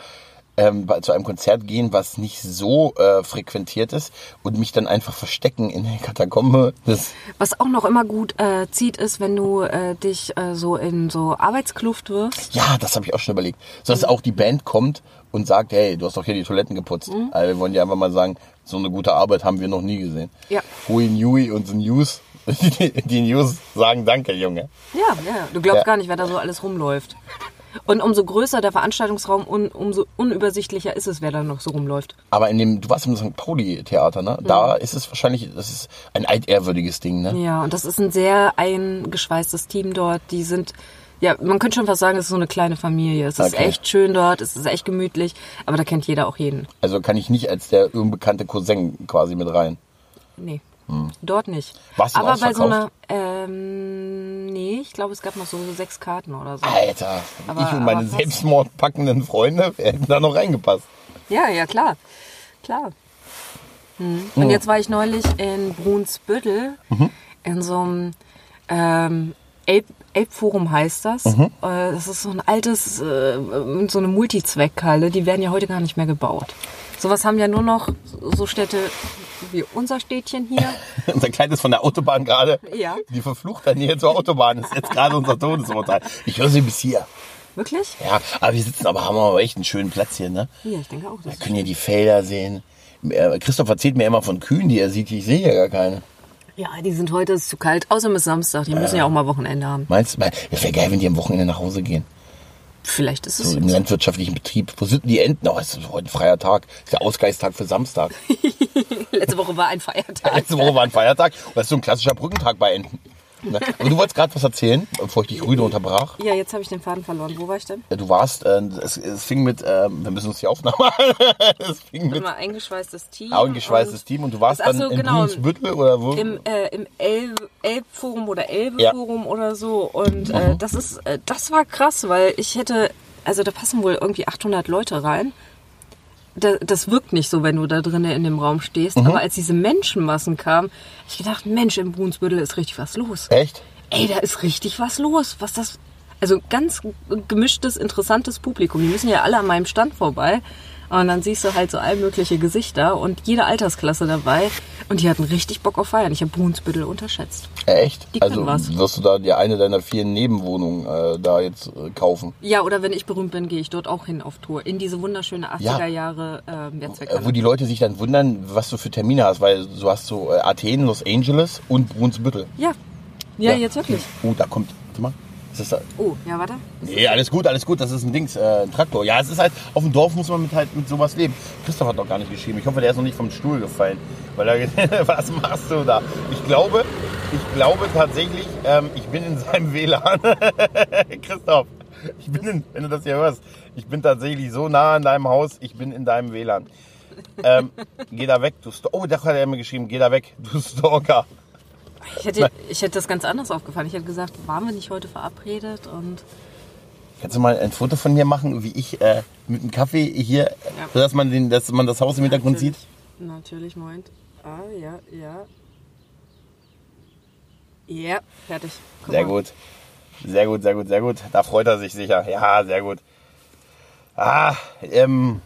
ähm, zu einem Konzert gehen, was nicht so äh, frequentiert ist und mich dann einfach verstecken in der Katakombe. Das, Was auch noch immer gut äh, zieht, ist, wenn du äh, dich äh, so in so Arbeitskluft wirfst. ja, das habe ich auch schon überlegt. So dass auch die Band kommt und sagt, hey, du hast doch hier die Toiletten geputzt. Also wir wollen ja einfach mal sagen, so eine gute Arbeit haben wir noch nie gesehen. Ja. Hui Nui und the News, die, die News sagen Danke, Junge. Ja, ja. Du glaubst Ja. gar nicht, wer da so alles rumläuft. Und umso größer der Veranstaltungsraum, un, umso unübersichtlicher ist es, wer da noch so rumläuft. Aber in dem, du warst im St. Pauli-Theater, ne? Da ist es wahrscheinlich, das ist ein altehrwürdiges Ding, ne? Ja, und das ist ein sehr eingeschweißtes Team dort. Die sind, ja, man könnte schon fast sagen, es ist so eine kleine Familie. Es ist Okay. echt schön dort, es ist echt gemütlich, aber da kennt jeder auch jeden. Also kann ich nicht als der unbekannte Cousin quasi mit rein. Nee, dort nicht. Warst du aber bei so einer, ähm, nee, ich glaube, es gab noch so sechs Karten oder so. Alter, Aber- ich und meine selbstmordpackenden Freunde wir hätten da noch reingepasst. Ja, ja, klar. Klar. Hm. Und jetzt war ich neulich in Brunsbüttel in so einem ähm, Elb Elbforum heißt das. Äh, Das ist so ein altes, äh, so eine Multizweckhalle. Die werden ja heute gar nicht mehr gebaut. Sowas haben ja nur noch so Städte wie unser Städtchen hier. Unser Kleines von der Autobahn gerade. Ja. Die verfluchte Nähe zur Autobahn ist jetzt gerade unser Todesurteil. Ich höre sie bis hier. Wirklich? Ja, aber wir sitzen aber, haben aber echt einen schönen Platz hier, ne? Ja, ich denke auch. Das Wir können hier die Felder sehen. Äh, Christoph erzählt mir immer von Kühen, die er sieht. Ich sehe ja gar keine. ja, die sind heute ist zu kalt. Außerdem ist Samstag. Die müssen ja auch mal Wochenende haben. Meinst du? Es wäre geil, wenn die am Wochenende nach Hause gehen. Vielleicht ist es So im landwirtschaftlichen Betrieb. Wo sind denn die Enten? Oh, es ist heute ein freier Tag. Es ist der Ausgleichstag für Samstag. Letzte Woche war ein Feiertag. Letzte Woche war ein Feiertag. Und das ist so ein klassischer Brückentag bei Enten. Und du wolltest gerade was erzählen, bevor ich dich rüde unterbrach. Ja, jetzt habe ich den Faden verloren. Wo war ich denn? Du warst, äh, es, es fing mit, äh, wir müssen uns die Aufnahme Es fing mit Immer eingeschweißtes Team. eingeschweißtes und Team und du warst dann so, in genau. Brunsbüttel oder wo? Im, äh, im Elb Elbforum oder Elbeforum oder so. Und Mhm. äh, das ist, äh, das war krass, weil ich hätte, also da passen wohl irgendwie 800 Leute rein. Da, das wirkt nicht so, wenn du da drinnen in dem Raum stehst. Mhm. Aber als diese Menschenmassen kamen, hab ich gedacht, Mensch, im Brunsbüttel ist richtig was los. Echt? Ey, da ist richtig was los. Was das. Also ganz gemischtes, interessantes Publikum. Die müssen ja alle an meinem Stand vorbei. Und dann siehst du halt so all mögliche Gesichter und jede Altersklasse dabei. Und die hatten richtig Bock auf Feiern. Ich habe Brunsbüttel unterschätzt. Echt? Die also was. wirst du da dir eine deiner vielen Nebenwohnungen äh, da jetzt äh, kaufen? Ja, oder wenn ich berühmt bin, gehe ich dort auch hin auf Tour. In diese wunderschöne 80er Jahre äh, Äh, wo die Leute sich dann wundern, was du für Termine hast, weil du hast so äh, Athen, Los Angeles und Brunsbüttel. Ja. ja. jetzt wirklich. Oh, da kommt, warte mal. Da? Oh, ja, warte. Nee, alles gut, alles gut. Das ist ein Dings, äh, ein Traktor. Ja, es ist halt, auf dem Dorf muss man mit halt mit sowas leben. Christoph hat doch gar nicht geschrieben. Ich hoffe, der ist noch nicht vom Stuhl gefallen. Weil er, was machst du da? Ich glaube, ich glaube tatsächlich, ähm, ich bin in seinem WLAN. Christoph, ich bin in, wenn du das hier hörst, ich bin tatsächlich so nah an deinem Haus, ich bin in deinem WLAN. Ähm, geh da weg, du Stalker. Oh, da hat er mir geschrieben, geh da weg, du Stalker. Ich hätte, ich hätte das ganz anders aufgefallen. Ich hätte gesagt, waren wir nicht heute verabredet? Und Kannst du mal ein Foto von mir machen, wie ich äh, mit dem Kaffee hier, Ja. dass man den, dass man das Haus im Hintergrund sieht? Natürlich, Moment. Ah, ja, ja. Ja, fertig. Guck Sehr mal. gut. Sehr gut, sehr gut, sehr gut. Da freut er sich sicher. Ja, sehr gut. Ah, ähm.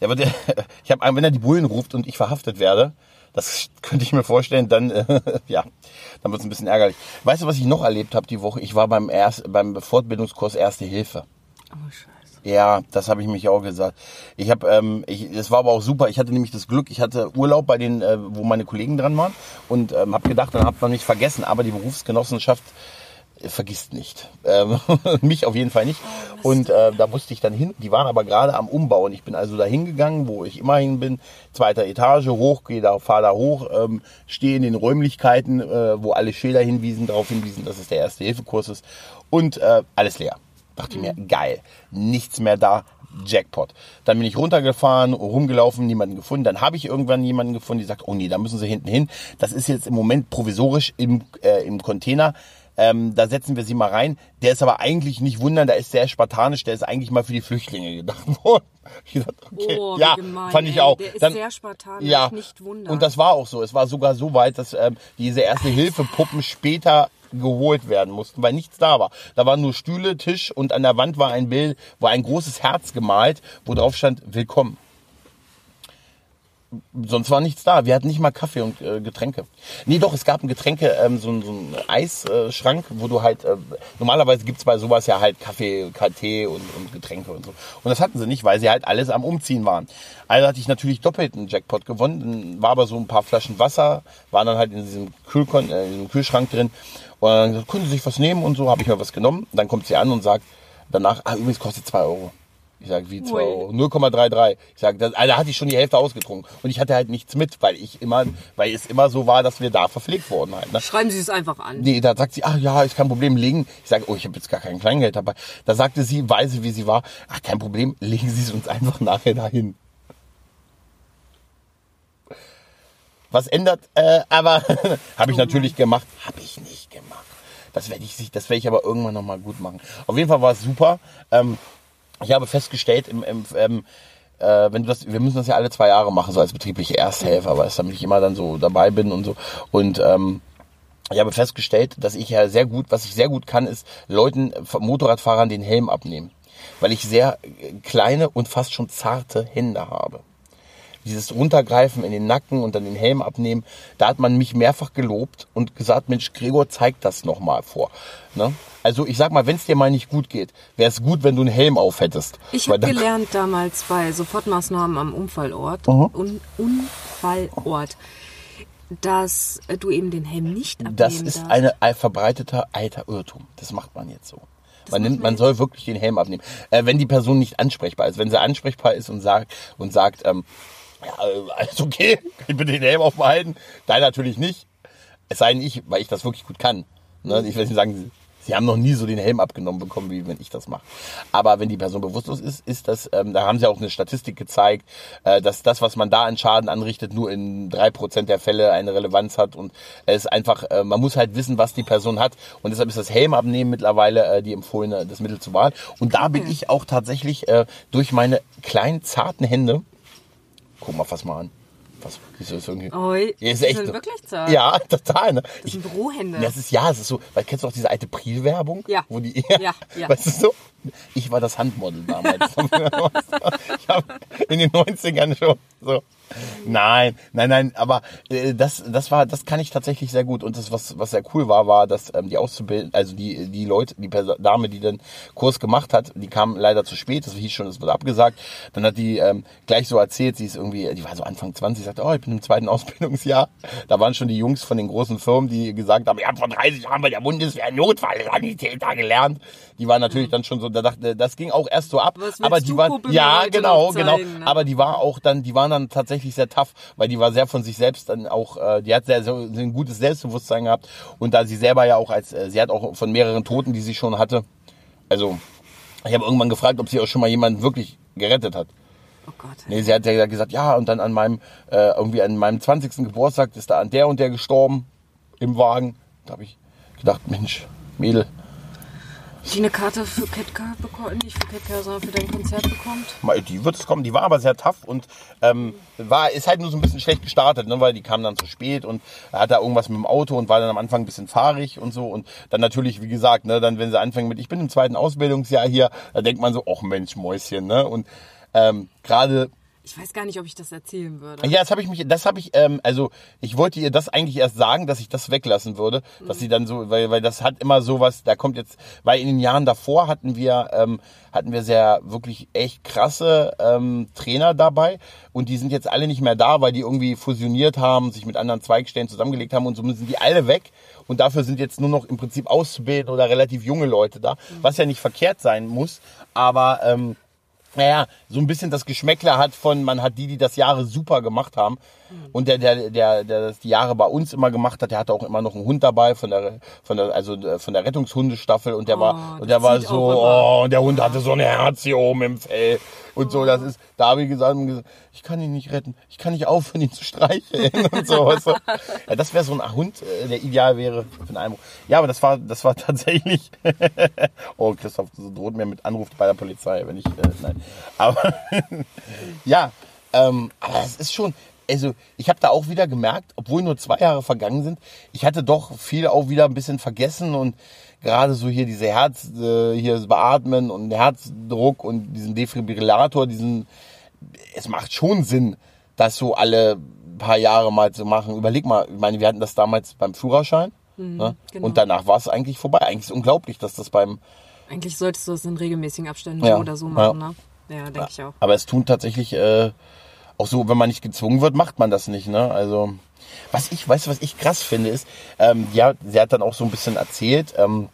Ja, der, ich habe, wenn er die Bullen ruft und ich verhaftet werde, das könnte ich mir vorstellen, dann, äh, ja, dann wird es ein bisschen ärgerlich. Weißt du, was ich noch erlebt habe die Woche? Ich war beim, erst, beim Fortbildungskurs Erste Hilfe. Oh, scheiße. Ja, das habe ich mich auch gesagt. Ich habe, ähm, ich, das war aber auch super. Ich hatte nämlich das Glück, ich hatte Urlaub bei den, äh, wo meine Kollegen dran waren und ähm, habe gedacht, dann hat man mich vergessen. Aber die Berufsgenossenschaft vergisst nicht. Ähm, mich auf jeden Fall nicht. Und äh, da musste ich dann hin. Die waren aber gerade am Umbauen. Ich bin also da hingegangen, wo ich immer hin bin. Zweiter Etage hoch, gehe da, fahre da hoch, ähm, stehe in den Räumlichkeiten, äh, wo alle Schilder hinwiesen, darauf hinwiesen, dass es der erste Hilfekurs ist. Und äh, alles leer. Dachte ich mir, geil, nichts mehr da, Jackpot. Dann bin ich runtergefahren, rumgelaufen, niemanden gefunden. Dann habe ich irgendwann jemanden gefunden, die sagt, oh nee, da müssen Sie hinten hin. Das ist jetzt im Moment provisorisch im, äh, im Container. Ähm, da setzen wir sie mal rein. Der ist aber eigentlich nicht wundern, der ist sehr spartanisch, der ist eigentlich mal für die Flüchtlinge gedacht worden. Ich dachte, okay, Oh, ja, gemein, fand ich ey. auch. Der ist Dann, sehr spartanisch, ja, nicht wundern. Und das war auch so. Es war sogar so weit, dass ähm, diese Erste-Hilfe-Puppen später geholt werden mussten, weil nichts da war. Da waren nur Stühle, Tisch und an der Wand war ein Bild, war ein großes Herz gemalt, wo drauf stand Willkommen. Sonst war nichts da. Wir hatten nicht mal Kaffee und äh, Getränke. Nee, doch, es gab ein Getränke, ähm, so, so ein Eisschrank, wo du halt, äh, normalerweise gibt's bei sowas ja halt Kaffee, Tee und, und Getränke und so. Und das hatten sie nicht, weil sie halt alles am Umziehen waren. Also hatte ich natürlich doppelt einen Jackpot gewonnen. War aber so ein paar Flaschen Wasser, waren dann halt in diesem, Kühlkon äh, in diesem Kühlschrank drin. Und dann gesagt, können Sie sich was nehmen und so, habe ich mir was genommen. Dann kommt sie an und sagt danach, ah, übrigens kostet zwei Euro. Ich sage, wie 2 Ui. Euro? 0,33. Ich sage, das, also da hatte ich schon die Hälfte ausgetrunken. Und ich hatte halt nichts mit, weil ich immer, weil es immer so war, dass wir da verpflegt wurden halt. Ne? Schreiben Sie es einfach an. Nee, da sagt sie, ach ja, ist kein Problem, legen. Ich sage, oh, ich habe jetzt gar kein Kleingeld dabei. Da sagte sie, weise wie sie war, ach kein Problem, legen Sie es uns einfach nachher dahin. Was ändert, äh, aber habe ich natürlich gemacht. Habe ich nicht gemacht. Das werde ich, das werde ich aber irgendwann nochmal gut machen. Auf jeden Fall war es super. Ähm, ich habe festgestellt, im, im, ähm, äh, wenn du das, wir müssen das ja alle zwei Jahre machen, so als betriebliche Ersthelfer, weißt, damit ich immer dann so dabei bin und so. Und ähm, ich habe festgestellt, dass ich ja sehr gut, was ich sehr gut kann, ist Leuten, Motorradfahrern den Helm abnehmen. Weil ich sehr kleine und fast schon zarte Hände habe. Dieses Runtergreifen in den Nacken und dann den Helm abnehmen, da hat man mich mehrfach gelobt und gesagt, Mensch, Gregor, zeig das nochmal vor. Ne? Also ich sag mal, wenn es dir mal nicht gut geht, wäre es gut, wenn du einen Helm auf hättest. Ich habe gelernt damals bei Sofortmaßnahmen am Unfallort, Mhm. Un Unfallort, dass du eben den Helm nicht abnehmen Das ist eine, ein verbreiteter alter Irrtum. Das macht man jetzt so. Man, macht nimmt, man man soll wirklich den Helm abnehmen. Äh, wenn die Person nicht ansprechbar ist. Wenn sie ansprechbar ist und sagt, und sagt ähm, ja, äh, alles okay, ich bitte den Helm aufbehalten? Nein, natürlich nicht. Es sei denn ich, weil ich das wirklich gut kann. Ne? Ich will nicht sagen, sie haben noch nie so den Helm abgenommen bekommen, wie wenn ich das mache. Aber wenn die Person bewusstlos ist, ist das, ähm, da haben sie auch eine Statistik gezeigt, äh, dass das, was man da an Schaden anrichtet, nur in drei Prozent der Fälle eine Relevanz hat. Und es ist einfach, äh, man muss halt wissen, was die Person hat. Und deshalb ist das Helm abnehmen mittlerweile äh, die empfohlene, das Mittel zur Wahl. Und da bin ich auch tatsächlich äh, durch meine kleinen, zarten Hände, guck mal, fass mal an. Was, ist das irgendwie? Ja, ist echt so. wirklich zart. Ja, total. Ne? Das sind Bürohände. Das ist ja, es ist so, weil kennst du auch diese alte Priel-Werbung? Ja. Wo die, Ja, ja. Weißt du so? Ich war das Handmodel damals. ich habe in den 90ern schon so. Nein, nein, nein, aber äh, das, das war, das kann ich tatsächlich sehr gut. Und das, was, was sehr cool war, war, dass ähm, die Auszubildenden, also die, die Leute, die Dame, die den Kurs gemacht hat, die kam leider zu spät, das hieß schon, es wird abgesagt. Dann hat die ähm, gleich so erzählt, sie ist irgendwie, die war so Anfang 20, sagte, oh, ich bin im zweiten Ausbildungsjahr. Da waren schon die Jungs von den großen Firmen, die gesagt haben, ich habe vor 30 Jahren bei der Bundeswehr Notfallsanitäter gelernt. Die waren natürlich dann schon so, da dachte, das ging auch erst so ab. Was Aber die waren, ja, genau, genau. ne? Aber die war auch dann, die waren dann tatsächlich sehr tough, weil die war sehr von sich selbst dann auch, äh, die hat sehr, so ein gutes Selbstbewusstsein gehabt und da sie selber ja auch als, äh, sie hat auch von mehreren Toten, die sie schon hatte, also ich habe irgendwann gefragt, ob sie auch schon mal jemanden wirklich gerettet hat. Oh Gott. Nee, sie hat ja gesagt, ja, und dann an meinem, äh, irgendwie an meinem 20. Geburtstag ist da an der und der gestorben im Wagen. Da habe ich gedacht, Mensch, Mädel, Die eine Karte für Ketka bekommen, nicht für Ketka, sondern für dein Konzert bekommt. Die wird es kommen, die war aber sehr tough und ähm, war, ist halt nur so ein bisschen schlecht gestartet, ne, weil die kam dann zu spät und hat da irgendwas mit dem Auto und war dann am Anfang ein bisschen fahrig und so. Und dann natürlich, wie gesagt, ne, dann wenn sie anfangen mit, ich bin im zweiten Ausbildungsjahr hier, da denkt man so, ach Mensch, Mäuschen, ne? Und ähm, gerade Ich weiß gar nicht, ob ich das erzählen würde. ja, das habe ich mich, das habe ich, ähm, also ich wollte ihr das eigentlich erst sagen, dass ich das weglassen würde, dass sie dann so, weil, weil das hat immer sowas, da kommt jetzt, weil in den Jahren davor hatten wir, ähm, hatten wir sehr wirklich echt krasse ähm, Trainer dabei und die sind jetzt alle nicht mehr da, weil die irgendwie fusioniert haben, sich mit anderen Zweigstellen zusammengelegt haben und so sind die alle weg und dafür sind jetzt nur noch im Prinzip Auszubildende oder relativ junge Leute da, was ja nicht verkehrt sein muss, aber ähm, naja, so ein bisschen das Geschmäckler hat von, man hat die, die das Jahre super gemacht haben. Und der, der, der, der das die Jahre bei uns immer gemacht hat, der hatte auch immer noch einen Hund dabei von der, von der, also äh, von der Rettungshundestaffel und der Oh, war, und der war so, oh, und der Hund hatte so ein Herz hier oben im Fell und so. Das ist, da habe ich gesagt, ich kann ihn nicht retten, ich kann nicht aufhören, ihn zu streicheln und so. Weißt du? Ja, das wäre so ein Hund, äh, der ideal wäre für einen Einbruch. Ja, aber das war, das war tatsächlich. oh, Christoph so droht mir mit Anruf bei der Polizei, wenn ich, äh, nein. Aber ja, ähm, aber es ist schon, also ich habe da auch wieder gemerkt, obwohl nur zwei Jahre vergangen sind, ich hatte doch viel auch wieder ein bisschen vergessen und gerade so hier diese Herz, äh, hier das Beatmen und Herzdruck und diesen Defibrillator, diesen, es macht schon Sinn, das so alle paar Jahre mal zu machen. Überleg mal, ich meine, wir hatten das damals beim Führerschein ne? genau. und danach war es eigentlich vorbei. Eigentlich ist es unglaublich, dass das beim Eigentlich solltest du das in regelmäßigen Abständen Ja, so oder so machen, ja. ne? Ja, denke ich auch. Aber es tun tatsächlich äh, auch so, wenn man nicht gezwungen wird, macht man das nicht. Ne? Also was ich, weißt du, was ich krass finde, ist, ähm, ja, sie hat dann auch so ein bisschen erzählt, ähm,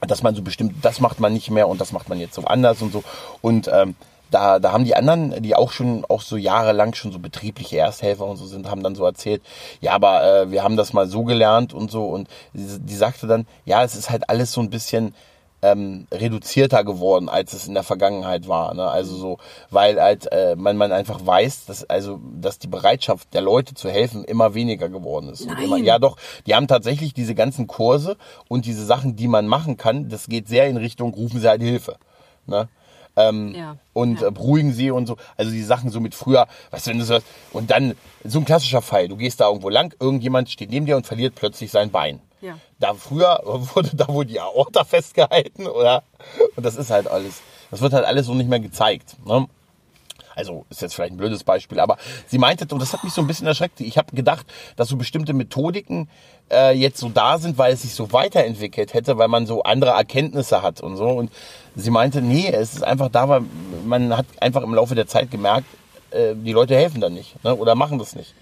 dass man so bestimmt, das macht man nicht mehr und das macht man jetzt so anders und so. Und ähm, da, da haben die anderen, die auch schon auch so jahrelang schon so betriebliche Ersthelfer und so sind, haben dann so erzählt, ja, aber äh, wir haben das mal so gelernt und so. Und die, die sagte dann, ja, es ist halt alles so ein bisschen ähm, reduzierter geworden, als es in der Vergangenheit war. Ne? Also so, weil halt äh, man, man einfach weiß, dass also dass die Bereitschaft der Leute zu helfen immer weniger geworden ist. Immer, ja doch, die haben tatsächlich diese ganzen Kurse und diese Sachen, die man machen kann, das geht sehr in Richtung, rufen sie halt Hilfe. Ne? Ähm, Ja. und Ja. äh, beruhigen sie und so. Also die Sachen so mit früher, weißt du, wenn du so und dann so ein klassischer Fall, du gehst da irgendwo lang, irgendjemand steht neben dir und verliert plötzlich sein Bein. Ja. Da früher wurde da wohl die Aorta festgehalten, oder? Und das ist halt alles. Das wird halt alles so nicht mehr gezeigt. Ne? Also ist jetzt vielleicht ein blödes Beispiel, aber sie meinte, und das hat mich so ein bisschen erschreckt, ich habe gedacht, dass so bestimmte Methodiken äh, jetzt so da sind, weil es sich so weiterentwickelt hätte, weil man so andere Erkenntnisse hat und so. Und sie meinte, nee, es ist einfach da, weil man hat einfach im Laufe der Zeit gemerkt, äh, die Leute helfen dann nicht ne? oder machen das nicht.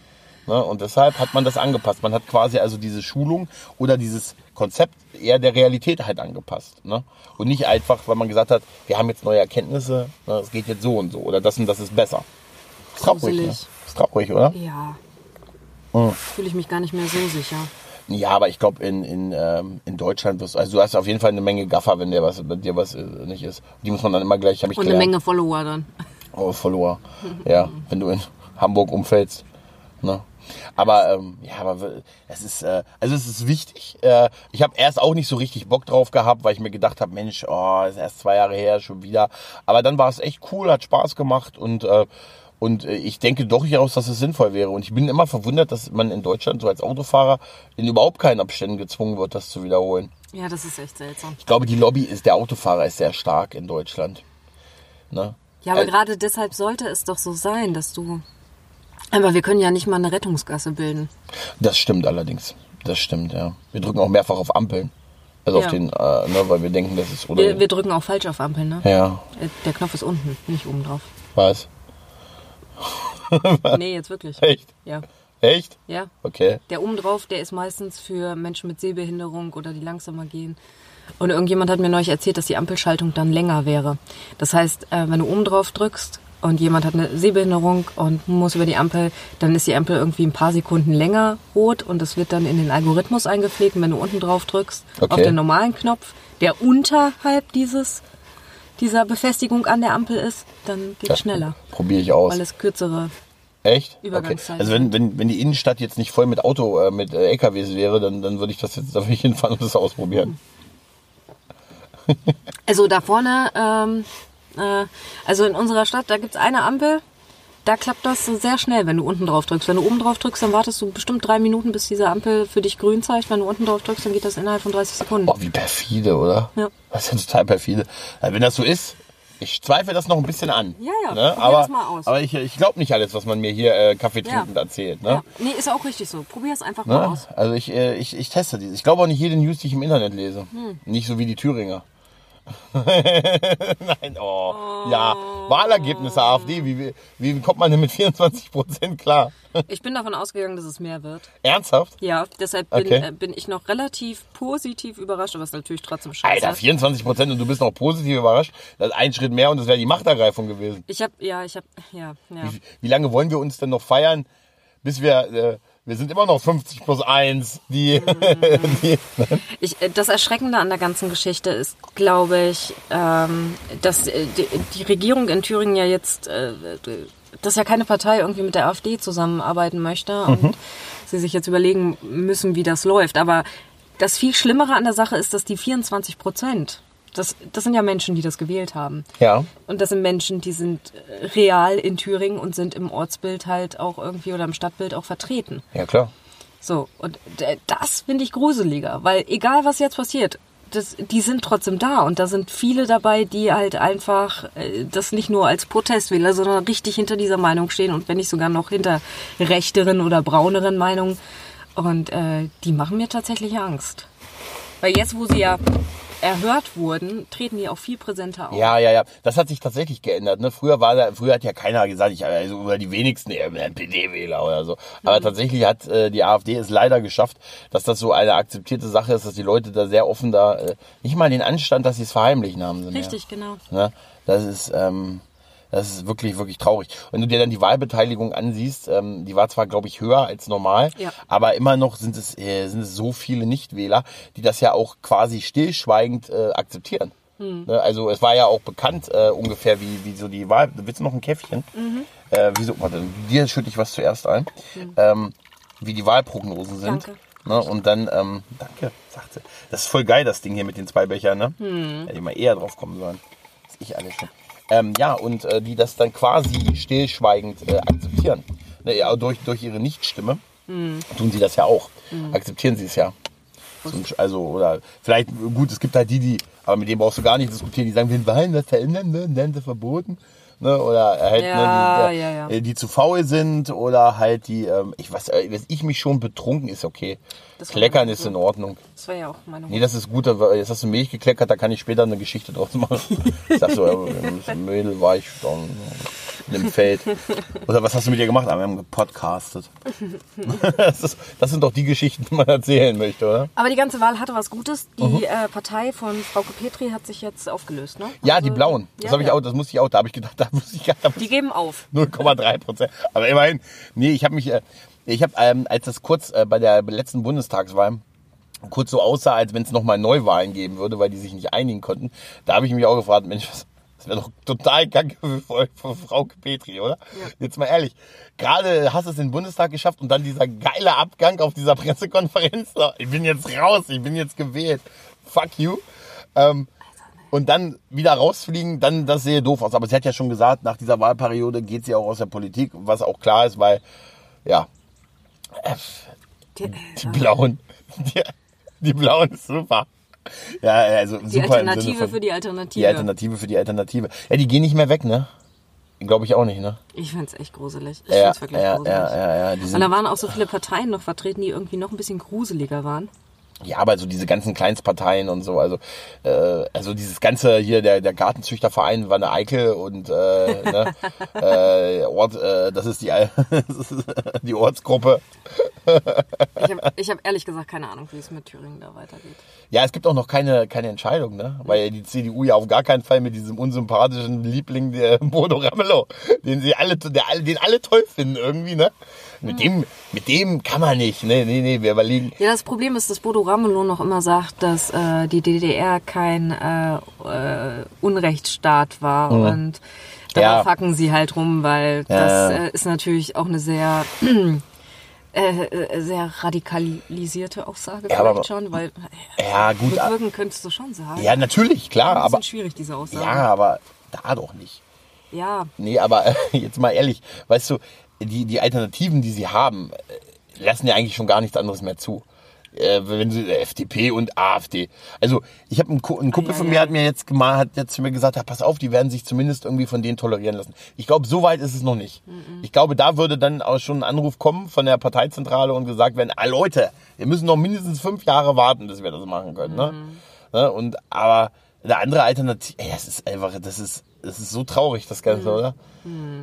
Ne? Und deshalb hat man das angepasst. Man hat quasi also diese Schulung oder dieses Konzept eher der Realität halt angepasst. Ne? Und nicht einfach, weil man gesagt hat, wir haben jetzt neue Erkenntnisse, ne? es geht jetzt so und so oder das und das ist besser. Ist traurig, ne? Ist traurig, oder? Ja. Mhm. Fühle ich mich gar nicht mehr so sicher. Ja, aber ich glaube, in, in, ähm, in Deutschland wirst also du hast auf jeden Fall eine Menge Gaffer, wenn dir was, wenn dir was äh, nicht ist. Die muss man dann immer gleich, habe ich Und eine gelernt. Menge Follower dann. Oh, Follower. Ja, wenn du in Hamburg umfällst. Ne? Aber ähm, ja, aber es ist äh, also es ist wichtig. Äh, ich habe erst auch nicht so richtig Bock drauf gehabt, weil ich mir gedacht habe, Mensch, oh, ist erst zwei Jahre her schon wieder. Aber dann war es echt cool, hat Spaß gemacht und äh, und äh, ich denke durchaus, dass es sinnvoll wäre. Und ich bin immer verwundert, dass man in Deutschland so als Autofahrer in überhaupt keinen Abständen gezwungen wird, das zu wiederholen. Ja, das ist echt seltsam. Ich glaube, die Lobby ist der Autofahrer ist sehr stark in Deutschland. Ne? Ja, aber Äh, gerade deshalb sollte es doch so sein, dass du. Aber wir können ja nicht mal eine Rettungsgasse bilden. Das stimmt allerdings. Das stimmt, ja. Wir drücken auch mehrfach auf Ampeln. Also auf Ja. den, äh, ne, weil wir denken, das ist oder. Wir, wir drücken auch falsch auf Ampeln, ne? ja, Äh, Der Knopf ist unten, nicht oben drauf. was? Nee, jetzt wirklich. Echt? Ja. Echt? Ja. Okay. Der oben drauf, der ist meistens für Menschen mit Sehbehinderung oder die langsamer gehen. Und irgendjemand hat mir neulich erzählt, dass die Ampelschaltung dann länger wäre. Das heißt, äh, wenn du oben drauf drückst und jemand hat eine Sehbehinderung und muss über die Ampel, dann ist die Ampel irgendwie ein paar Sekunden länger rot und das wird dann in den Algorithmus eingepflegt. Und wenn du unten drauf drückst, Okay. auf den normalen Knopf, der unterhalb dieses, dieser Befestigung an der Ampel ist, dann geht es schneller. Probiere ich aus. Weil es kürzere Echt? Okay. Übergangszeit. Also wenn, wenn, wenn die Innenstadt jetzt nicht voll mit Auto, äh, mit äh, LKWs wäre, dann, dann würde ich das jetzt, da würde ich hinfahren und das ausprobieren. Also da vorne, ähm, äh, also in unserer Stadt, da gibt's eine Ampel, da klappt das sehr schnell, wenn du unten drauf drückst. Wenn du oben drauf drückst, dann wartest du bestimmt drei Minuten, bis diese Ampel für dich grün zeigt. Wenn du unten drauf drückst, dann geht das innerhalb von 30 Sekunden. Boah, wie perfide, oder? Ja. Das ist ja total perfide. Ja, wenn das so ist, ich zweifle das noch ein bisschen an. Ja, ja, Ne? Aber, das mal aus. aber ich, ich glaube nicht alles, was man mir hier äh, Kaffee trinkend Ja. erzählt. Ne? Ja. Nee, ist auch richtig so. Probier es einfach mal Ne? aus. Also ich, äh, ich, ich teste die. Ich glaube auch nicht jede News, die ich im Internet lese. Hm. Nicht so wie die Thüringer. Nein, oh. Ja, Wahlergebnisse AfD. Wie, wie, kommt man denn mit 24 Prozent klar? Ich bin davon ausgegangen, dass es mehr wird. Ernsthaft? Ja, deshalb bin, Okay. äh, bin ich noch relativ positiv überrascht, ist natürlich trotzdem scheiße. Alter, 24 Prozent und du bist noch positiv überrascht. Das ist ein Schritt mehr und das wäre die Machtergreifung gewesen. Ich hab, ja, ich hab, ja, ja. Wie, wie lange wollen wir uns denn noch feiern, bis wir, äh, wir sind immer noch 50 plus 1, die, die Ich, äh, das Erschreckende an der ganzen Geschichte ist, glaube ich, ähm, dass äh, die, die Regierung in Thüringen ja jetzt, äh, dass ja keine Partei irgendwie mit der AfD zusammenarbeiten möchte und sie sich jetzt überlegen müssen, wie das läuft. Aber das viel Schlimmere an der Sache ist, dass die 24 Prozent, das, das sind ja Menschen, die das gewählt haben. ja. Und das sind Menschen, die sind äh, real in Thüringen und sind im Ortsbild halt auch irgendwie oder im Stadtbild auch vertreten. Ja, klar. So, und d- das finde ich gruseliger, weil egal was jetzt passiert, das, die sind trotzdem da und da sind viele dabei, die halt einfach äh, das nicht nur als Protestwähler, sondern richtig hinter dieser Meinung stehen und wenn nicht sogar noch hinter rechteren oder brauneren Meinungen. Und äh, die machen mir tatsächlich Angst. Weil jetzt, wo sie ja erhört wurden, treten die auch viel präsenter auf. Ja, ja, ja. Das hat sich tatsächlich geändert. Ne? Früher war da, früher hat ja keiner gesagt, ich also über die wenigsten äh, NPD-Wähler oder so. Aber tatsächlich hat äh, die AfD es leider geschafft, dass das so eine akzeptierte Sache ist, dass die Leute da sehr offen da äh, nicht mal den Anstand, dass sie es verheimlichen haben. Mehr. Richtig, genau. Ne? Das ist, ähm, Das ist wirklich, wirklich traurig. Wenn du dir dann die Wahlbeteiligung ansiehst, ähm, die war zwar, glaube ich, höher als normal, Ja. aber immer noch sind es, äh, sind es so viele Nichtwähler, die das ja auch quasi stillschweigend äh, akzeptieren. Ne, Also es war ja auch bekannt äh, ungefähr, wie, wie so die Wahl. Willst du noch ein Käffchen? Äh, wieso? Warte, dir schütte ich was zuerst ein. Ähm, wie die Wahlprognosen sind. Danke. Ne, und dann, ähm, danke, sagt sie. Das ist voll geil, das Ding hier mit den zwei Bechern, ne? Hätte ich mal eher drauf kommen sollen. Das ich alles schon. Ähm, ja, und äh, die das dann quasi stillschweigend äh, akzeptieren. Ne, ja, durch, durch ihre Nichtstimme tun sie das ja auch. Akzeptieren sie es ja. Und Also, oder vielleicht, gut, es gibt halt die, die, aber mit denen brauchst du gar nicht diskutieren, die sagen, wir wollen das verändern, ne, nennen sie verboten. Ne, oder halt, Ja, ne, die, ja, ja. äh, die zu faul sind oder halt die, ähm, ich weiß, äh, dass ich mich schon betrunken ist okay. Das Kleckern ist in Ordnung. Das war ja auch meine Nee, das ist gut, jetzt hast du Milch gekleckert, da kann ich später eine Geschichte draus machen. Ich sag so, ja, Mädel war ich dann in dem Feld. Oder was hast du mit ihr gemacht? Ah, Wir haben gepodcastet. Das, ist, das sind doch die Geschichten, die man erzählen möchte, oder? Aber die ganze Wahl hatte was Gutes. Die Mhm. äh, Partei von Frau Petri hat sich jetzt aufgelöst, ne? Ja, Also, die blauen. Das ja, habe ich ja. auch, das musste ich auch, da habe ich gedacht, da muss ich, muss Die geben auf. 0,3 Prozent. Aber immerhin, nee, ich habe mich, äh, ich habe, ähm, als das kurz äh, bei der letzten Bundestagswahl kurz so aussah, als wenn es nochmal Neuwahlen geben würde, weil die sich nicht einigen konnten, da habe ich mich auch gefragt, Mensch, was, das wäre doch total kacke für, für, Frau Petri, oder? Jetzt mal ehrlich, gerade hast du es in den Bundestag geschafft und dann dieser geile Abgang auf dieser Pressekonferenz. Ich bin jetzt raus, ich bin jetzt gewählt. Fuck you. Ähm, und dann wieder rausfliegen, dann das sehe doof aus. Aber sie hat ja schon gesagt, nach dieser Wahlperiode geht sie auch aus der Politik, was auch klar ist, weil, ja, Die, äh, die Blauen, die, die Blauen ist super. Ja, also die super Sinne Alternative für die Alternative. die Alternative für die Alternative. Ja, die gehen nicht mehr weg, ne? Glaube ich auch nicht, ne? Ich find's echt gruselig. Ich Ja, find's wirklich ja, gruselig. ja, ja, ja, die Und da waren auch so viele Parteien noch vertreten, die irgendwie noch ein bisschen gruseliger waren. Ja, aber so diese ganzen Kleinstparteien und so, also, äh, also dieses ganze hier, der, der Gartenzüchterverein Wanne Eickel und, äh, ne, äh, Ort, äh, das ist die, die Ortsgruppe. Ich habe ich hab ehrlich gesagt keine Ahnung, wie es mit Thüringen da weitergeht. Ja, es gibt auch noch keine, keine Entscheidung, ne? Weil die CDU ja auf gar keinen Fall mit diesem unsympathischen Liebling der Bodo Ramelow, den sie alle, der, den alle toll finden irgendwie, ne? Mit dem, mit dem kann man nicht, ne? Nee, nee, wir überlegen. Ja, das Problem ist, dass Bodo Ramelow noch immer sagt, dass äh, die DDR kein äh, äh, Unrechtsstaat war und darauf Ja. hacken sie halt rum, weil Ja, das äh, ist natürlich auch eine sehr äh, äh, sehr radikalisierte Aussage Ja, aber- schon, weil Ja, gut. äh, rückwirkend könntest du schon sagen. Ja, natürlich, klar, ein bisschen aber, schwierig diese Aussage. ja, aber da doch nicht. ja. Nee, aber jetzt mal ehrlich, weißt du, die, die Alternativen, die sie haben, äh, lassen ja eigentlich schon gar nichts anderes mehr zu. Äh, wenn sie FDP und AfD. Also ich habe einen, Ku- ein Kumpel ja, von mir hat mir jetzt gemalt, hat jetzt zu mir gesagt, ja, pass auf, die werden sich zumindest irgendwie von denen tolerieren lassen. Ich glaube, so weit ist es noch nicht. Ich glaube, da würde dann auch schon ein Anruf kommen von der Parteizentrale und gesagt werden, ah Leute, wir müssen noch mindestens fünf Jahre warten, bis wir das machen können. Ne? Ne? Und aber eine andere Alternative, ey, das ist einfach, das ist, das ist so traurig, das Ganze, oder?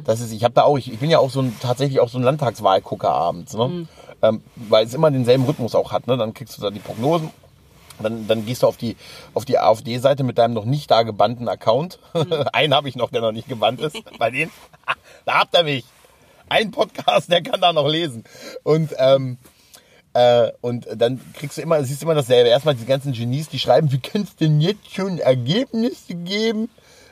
Das ist, ich habe da auch, ich, ich bin ja auch so ein, tatsächlich auch so ein Landtagswahlgucker abends, ne? Ähm, weil es immer denselben Rhythmus auch hat, ne? Dann kriegst du da die Prognosen, dann, dann gehst du auf die, auf die AfD-Seite mit deinem noch nicht da gebannten Account. Einen habe ich noch, der noch nicht gebannt ist. Bei denen, da habt ihr mich. Ein Podcast, der kann da noch lesen. Und, ähm, äh, und dann kriegst du immer, siehst du immer dasselbe. Erstmal die ganzen Genies, die schreiben, wie kannst du denn jetzt schon Ergebnisse geben?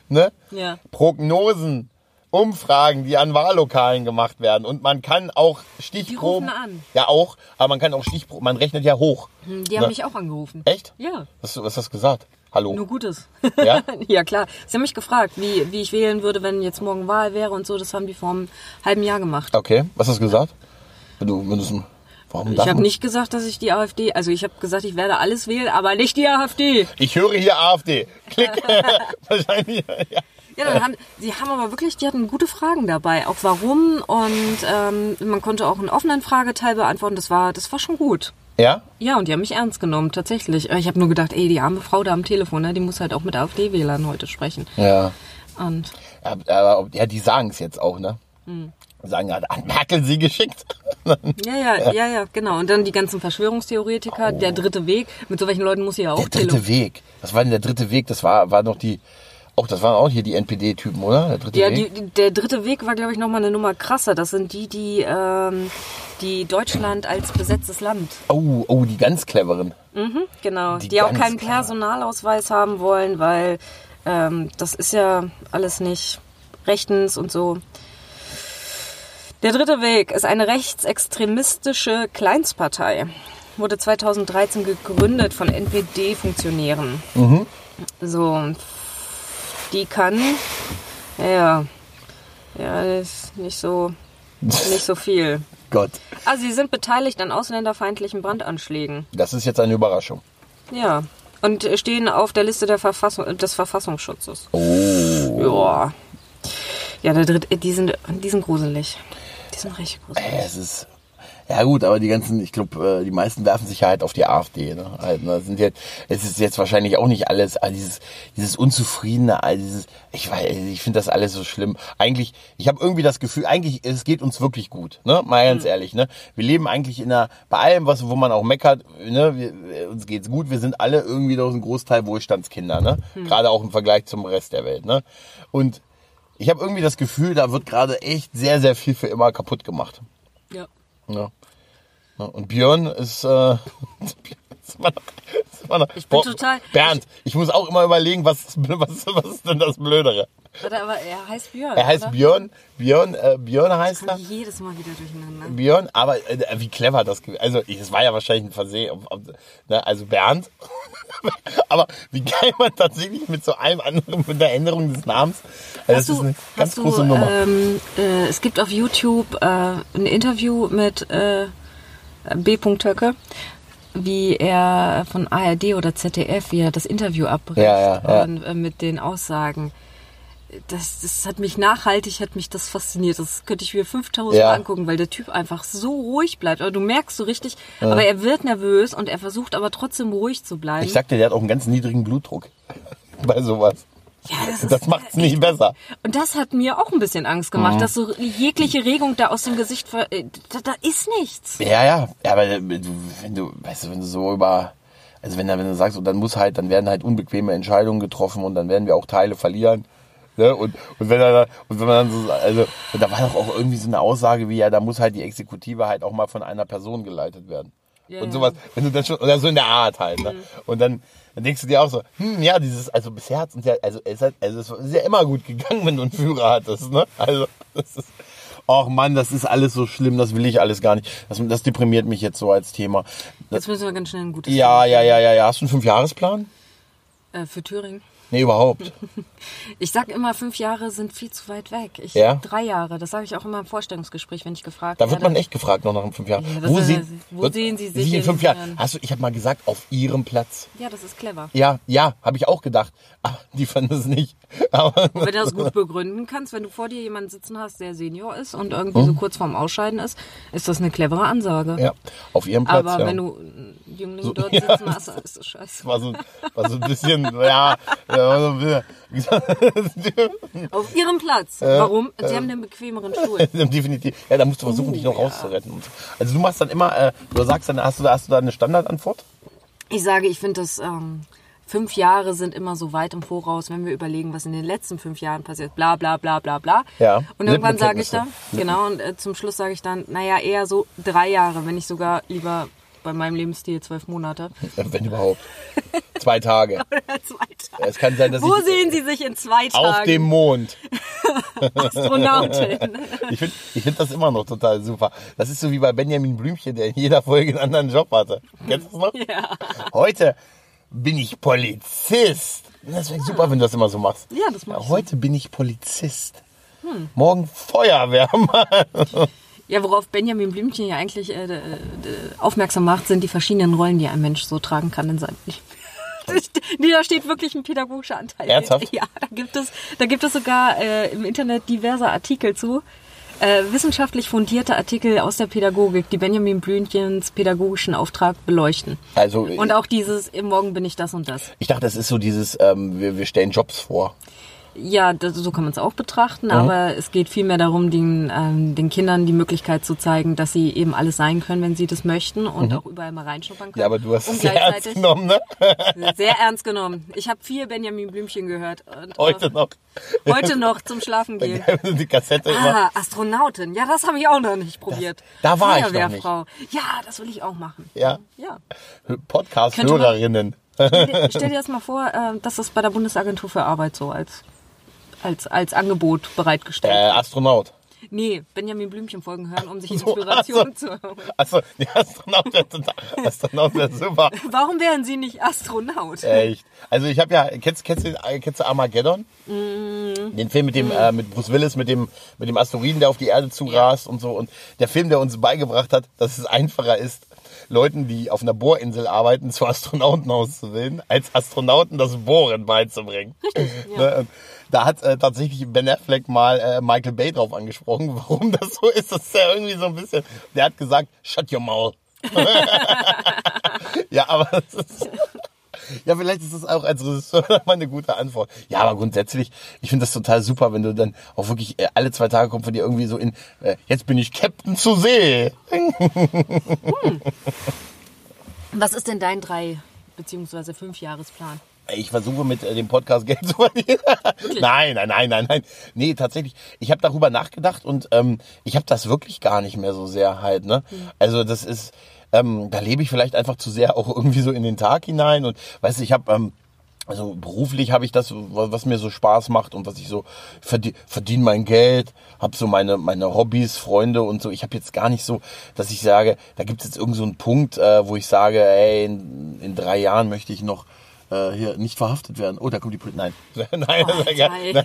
Ne? Ja. Prognosen, Umfragen, die an Wahllokalen gemacht werden. Und man kann auch Stichproben. rufen an. Ja, auch. Aber man kann auch Stichproben, man rechnet ja hoch. Die haben Ne? mich auch angerufen. Echt? Ja, Was, was hast du gesagt? Hallo? nur Gutes. Ja? ja, klar. Sie haben mich gefragt, wie, wie ich wählen würde, wenn jetzt morgen Wahl wäre und so. Das haben die vor einem halben Jahr gemacht. Okay, was hast du gesagt? Du, wenn du warum Ich habe nicht gesagt, dass ich die AfD, also ich habe gesagt, ich werde alles wählen, aber nicht die AfD. Ich höre hier AfD. Klick. Wahrscheinlich. Ja. Ja, dann haben, sie haben aber wirklich, die hatten gute Fragen dabei, auch warum und ähm, man konnte auch einen offenen Frageteil beantworten. Das war, das war schon gut. ja? Ja, und die haben mich ernst genommen, tatsächlich. Ich habe nur gedacht, ey, die arme Frau da am Telefon, ne, die muss halt auch mit AfD-Wählern heute sprechen. Ja. Und Ja, aber ja, die sagen es jetzt auch, ne? Hm. Sagen ja, hat Merkel sie geschickt. ja, ja, ja, ja, genau. Und dann die ganzen Verschwörungstheoretiker, der dritte Weg. Mit so welchen Leuten muss sie ja auch Der dritte. Weg. Was war denn der dritte Weg? Das war, war noch die. Auch das waren auch hier die NPD-Typen, oder? Der dritte Ja, Weg? die, der dritte Weg war, glaube ich, nochmal eine Nummer krasser. Das sind die, die, ähm, die Deutschland als besetztes Land. Oh, oh, die ganz cleveren. Genau. Die Die, auch keinen klar. Personalausweis haben wollen, weil ähm, das ist ja alles nicht rechtens und so. Der dritte Weg ist eine rechtsextremistische Kleinstpartei. Wurde 2013 gegründet von NPD-Funktionären. So, und die kann, ja, ja, das ist nicht so, nicht so viel. Gott, Also sie sind beteiligt an ausländerfeindlichen Brandanschlägen. das ist jetzt eine Überraschung. Ja. Und stehen auf der Liste der Verfassung, des Verfassungsschutzes. Oh. Ja. Ja, der dritte, die sind, die sind gruselig. Die sind richtig gruselig. Äh, Es ist. Ja gut, aber die ganzen, ich glaube, die meisten werfen sich halt auf die AfD. Ne? Halt, ne? Sind jetzt, es ist jetzt wahrscheinlich auch nicht alles, all dieses, dieses Unzufriedene, all dieses, ich weiß, ich finde das alles so schlimm. Eigentlich, ich habe irgendwie das Gefühl, eigentlich, es geht uns wirklich gut, ne? Mal ganz ehrlich, ne? Wir leben eigentlich in einer, bei allem, was, wo man auch meckert, ne? Wir, uns geht's gut, wir sind alle irgendwie doch ein Großteil Wohlstandskinder, ne? Gerade auch im Vergleich zum Rest der Welt, ne? Und ich habe irgendwie das Gefühl, da wird gerade echt sehr, sehr viel für immer kaputt gemacht. Ja. Ja. Und Björn ist, äh, ist immer noch, Ich bin Boah, total- Bernd, ich muss auch immer überlegen, was, was, was ist denn das Blödere? Warte, aber er heißt Björn. Er heißt oder? Björn, Björn, äh, Björn heißt er. Kommt jedes Mal wieder durcheinander. Björn, aber äh, wie clever das gewesen. Also ich- es war ja wahrscheinlich ein Versehen. Ne, also Bernd. aber wie geil man tatsächlich mit so einem anderen, mit der Änderung des Namens. Also das ist eine ganz du, große Nummer. Ähm, äh, es gibt auf YouTube äh, ein Interview mit äh, B. Töcke, wie er von ARD oder ZDF, wie er das Interview abbricht Ja, ja, ja. Und, äh, mit den Aussagen. Das, das hat mich nachhaltig, hat mich das fasziniert. Das könnte ich mir 5000 Ja. Mal angucken, weil der Typ einfach so ruhig bleibt. Aber du merkst so richtig, aber er wird nervös und er versucht aber trotzdem ruhig zu bleiben. Ich sagte, der hat auch einen ganz niedrigen Blutdruck. Bei sowas. Ja, das, Das ist- macht's nicht besser. Und das hat mir auch ein bisschen Angst Mhm. gemacht, dass so jegliche Regung da aus dem Gesicht, ver äh, da, da ist nichts. Ja, ja, ja, aber du, wenn du, weißt du, wenn du so über, also wenn, du- wenn du sagst, und dann muss halt, dann werden halt unbequeme Entscheidungen getroffen und dann werden wir auch Teile verlieren. Ne? Und, und wenn er da, und wenn man dann so, also, und da war doch auch irgendwie so eine Aussage wie, ja, da muss halt die Exekutive halt auch mal von einer Person geleitet werden. Ja, und sowas, wenn du dann schon, oder so in der Art halt, ne? Und dann, dann denkst du dir auch so, hm, ja, dieses, also bisher hat's uns ja, also es hat, also es ist ja immer gut gegangen, wenn du einen Führer hattest, ne? Also, das ist, ach Mann, das ist alles so schlimm, das will ich alles gar nicht. Das, das deprimiert mich jetzt so als Thema. Das, Jetzt müssen wir ganz schnell ein gutes ja, ja, ja, ja, ja. Hast du einen Fünfjahresplan? Äh, für Thüringen. Nee, überhaupt. Ich sag immer, fünf Jahre sind viel zu weit weg. Ich, Ja? Drei Jahre, das sage ich auch immer im Vorstellungsgespräch, wenn ich gefragt Da wird werde. man echt gefragt noch nach fünf Jahren. Ja, wo sehen, wo sehen Sie sich in in fünf Jahren? Hast du, ich habe mal gesagt, auf Ihrem Platz. Ja, das ist clever. Ja, ja, habe ich auch gedacht. Aber die fanden es nicht. Aber wenn du das gut begründen kannst, wenn du vor dir jemanden sitzen hast, der Senior ist und irgendwie so kurz vorm Ausscheiden ist, ist das eine clevere Ansage.Hm? ja, auf Ihrem Platz. Aber ja. wenn du Jüngling dort ja. sitzen hast, ist das scheiße. war so, war so ein bisschen, ja, bisschen, Auf ihrem Platz. Warum? Sie haben den bequemeren Stuhl. definitiv. Ja, da musst du versuchen, Oh, dich noch ja. rauszuretten. Also du machst dann immer, äh, du sagst dann, hast du, da- hast du da eine Standardantwort? Ich sage, ich finde, dass ähm, fünf Jahre sind immer so weit im Voraus, wenn wir überlegen, was in den letzten fünf Jahren passiert. Bla bla bla bla bla. Ja. Und irgendwann sage ich dann, genau, und äh, zum Schluss sage ich dann, naja, eher so drei Jahre, wenn nicht sogar lieber bei meinem Lebensstil zwölf Monate. Wenn überhaupt. Zwei Tage. Zwei Tage. Es kann sein, dass Wo ich sehen Sie sich in zwei auf dem Tagen? Mond. Astronautin. Ich finde ich find das immer noch total super. Das ist so wie bei Benjamin Blümchen, der in jeder Folge einen anderen Job hatte. Kennst du das noch? Ja. Heute bin ich Polizist. Das wäre super, wenn du das immer so machst. Ja, das mach ich so. Heute bin ich Polizist. Morgen Feuerwehrmann. Ja, worauf Benjamin Blümchen ja eigentlich äh, äh, aufmerksam macht, sind die verschiedenen Rollen, die ein Mensch so tragen kann in seinem Leben. Nee, da steht wirklich ein pädagogischer Anteil. Ernsthaft? Ja, da gibt es, da gibt es sogar äh, im Internet diverse Artikel zu. Äh, wissenschaftlich fundierte Artikel aus der Pädagogik, die Benjamin Blümchens pädagogischen Auftrag beleuchten. Also Und auch dieses, im Morgen bin ich das und das. ich dachte, das ist so dieses, ähm, wir, wir stellen Jobs vor. Ja, das, so kann man es auch betrachten, Mhm. aber es geht vielmehr darum, den, ähm, den Kindern die Möglichkeit zu zeigen, dass sie eben alles sein können, wenn sie das möchten und auch überall mal reinschnuppern können. Mhm. Ja, aber du hast es sehr ernst genommen, ne? sehr ernst genommen. Ich habe viel Benjamin Blümchen gehört. Heute auch noch. Heute noch zum Schlafen gehen. Die Kassette immer. Ah, Astronautin. Ja, das habe ich auch noch nicht probiert. da war ich noch Feuerwehrfrau. Ja, das will ich auch machen. Ja. Ja. Podcast-Hörerinnen. Stell dir, stell dir das mal vor, äh, dass das bei der Bundesagentur für Arbeit so als, als, als Angebot bereitgestellt Äh. Astronaut. Nee, Benjamin Blümchen Folgen hören, um sich So, Inspiration also- zu holen. Achso, die Astronaut wäre total. Astronaut wäre super. Warum wären Sie nicht Astronaut? Echt. Also ich habe ja, kennst, kennst, du, kennst du Armageddon? Mm. Den Film mit dem, äh, mit Bruce Willis, mit dem, mit dem Asteroiden, der auf die Erde zurast und so. Und der Film, der uns beigebracht hat, dass es einfacher ist, Leuten, die auf einer Bohrinsel arbeiten, zu Astronauten auszubilden, als Astronauten das Bohren beizubringen. Ne, und Da hat äh, tatsächlich Ben Affleck mal äh, Michael Bay drauf angesprochen, warum das so ist. Das ist ja irgendwie so ein bisschen. Der hat gesagt, shut your mouth. ja, aber das ist, ja, vielleicht ist das auch als Regisseur mal eine gute Antwort. Ja, aber grundsätzlich, ich finde das total super, wenn du dann auch wirklich äh, alle zwei Tage kommt von dir irgendwie so in, äh, jetzt bin ich Captain zur See. Was ist denn dein drei beziehungsweise fünf Jahresplan? Ich versuche mit äh, dem Podcast Geld zu verdienen. nein, nein, nein, nein, nein. Nee, tatsächlich. Ich habe darüber nachgedacht und ähm, ich habe das wirklich gar nicht mehr so sehr halt. Ne? Also das ist, ähm, da lebe ich vielleicht einfach zu sehr auch irgendwie so in den Tag hinein und weißt du, ich habe ähm, also beruflich habe ich das, was was mir so Spaß macht und was ich so verdiene verdien mein Geld, habe so meine meine Hobbys, Freunde und so. Ich habe jetzt gar nicht so, dass ich sage, da gibt es jetzt irgend so einen Punkt, äh, wo ich sage, ey, in, in drei Jahren möchte ich noch äh, hier nicht verhaftet werden. Oh, da kommt die Polizei. Nein, nein, das ist ja geil. geil.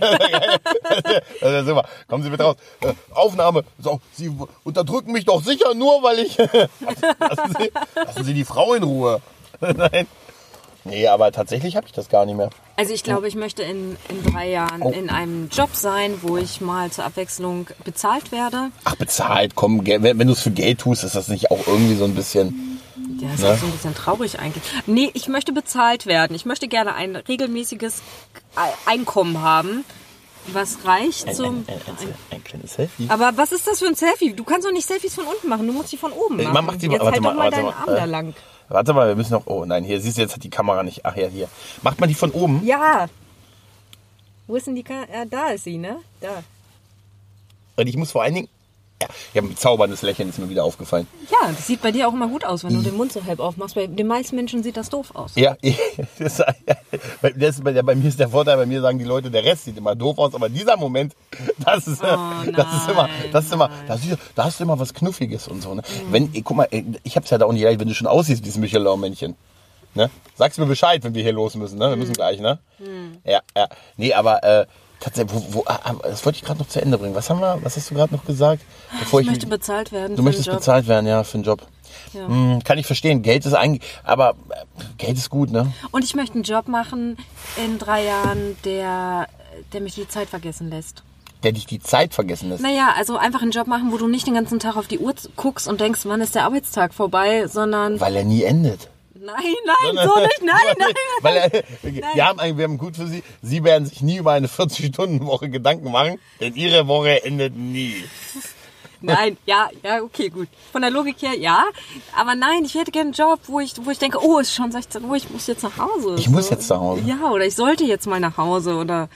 Das ist ja geil. Das ist super. Kommen Sie bitte raus. Äh, Aufnahme. So, Sie unterdrücken mich doch sicher nur, weil ich. lassen, Sie, lassen Sie die Frau in Ruhe. nein. Nee, aber tatsächlich habe ich das gar nicht mehr. Also ich glaube, ich möchte in, in drei Jahren Oh. in einem Job sein, wo ich mal zur Abwechslung bezahlt werde. Ach, bezahlt, komm, wenn, wenn du es für Geld tust, ist das nicht auch irgendwie so ein bisschen. Ja, ist Ne? auch so ein bisschen traurig eigentlich. Nee, ich möchte bezahlt werden. Ich möchte gerne ein regelmäßiges Einkommen haben, was reicht zum... ein, ein kleines Selfie. Aber was ist das für ein Selfie? Du kannst doch nicht Selfies von unten machen, du musst die von oben machen. Man macht die Jetzt warte halt mal, doch mal deinen mal, Arm äh, da lang. Warte mal, wir müssen noch. Oh nein, hier siehst du, jetzt hat die Kamera nicht. Ach ja, hier. Macht man die von oben? Ja. Wo ist denn die Kamera? Ja, da ist sie, ne? Da. Und ich muss vor allen Dingen. Ja, ich habe ein bezauberndes Lächeln, ist mir wieder aufgefallen. Ja, das sieht bei dir auch immer gut aus, wenn du den Mund so halb aufmachst. Bei den meisten Menschen sieht das doof aus. Ja, das, das ist, bei, mir ist der Vorteil, bei mir sagen die Leute, der Rest sieht immer doof aus, aber dieser Moment, das ist, das ist immer, das ist immer, nein. das ist, da hast du immer was Knuffiges und so. Ne? Wenn, guck mal, ich hab's ja da auch nicht leicht, wenn du schon aussiehst wie das Michelin-Männchen. Ne? Sagst mir Bescheid, wenn wir hier los müssen, ne? Wir müssen gleich, ne? Ja, ja. Nee, aber äh, tatsächlich, wo, wo, ah, ah, das wollte ich gerade noch zu Ende bringen. Was haben wir, was hast du gerade noch gesagt? Bevor Ich möchte mich- bezahlt werden. Du möchtest den bezahlt werden, ja, für einen Job. Ja. Hm, kann ich verstehen. Geld ist eigentlich, aber äh, Geld ist gut, ne? Und ich möchte einen Job machen in drei Jahren, der, der mich die Zeit vergessen lässt. Der dich die Zeit vergessen lässt. Naja, also einfach einen Job machen, wo du nicht den ganzen Tag auf die Uhr guckst und denkst, wann ist der Arbeitstag vorbei, sondern... Weil er nie endet. Nein, nein, so nicht, nein, nein. Weil er, wir, haben, ein- wir haben gut für Sie. Sie werden sich nie über eine 40-Stunden-Woche Gedanken machen, denn Ihre Woche endet nie. Nein, ja, ja, okay, gut. Von der Logik her, ja. Aber nein, ich hätte gerne einen Job, wo ich, wo ich denke, oh, es ist schon 16 Uhr, ich muss jetzt nach Hause. Ich muss jetzt nach Hause. Ja, oder ich sollte jetzt mal nach Hause oder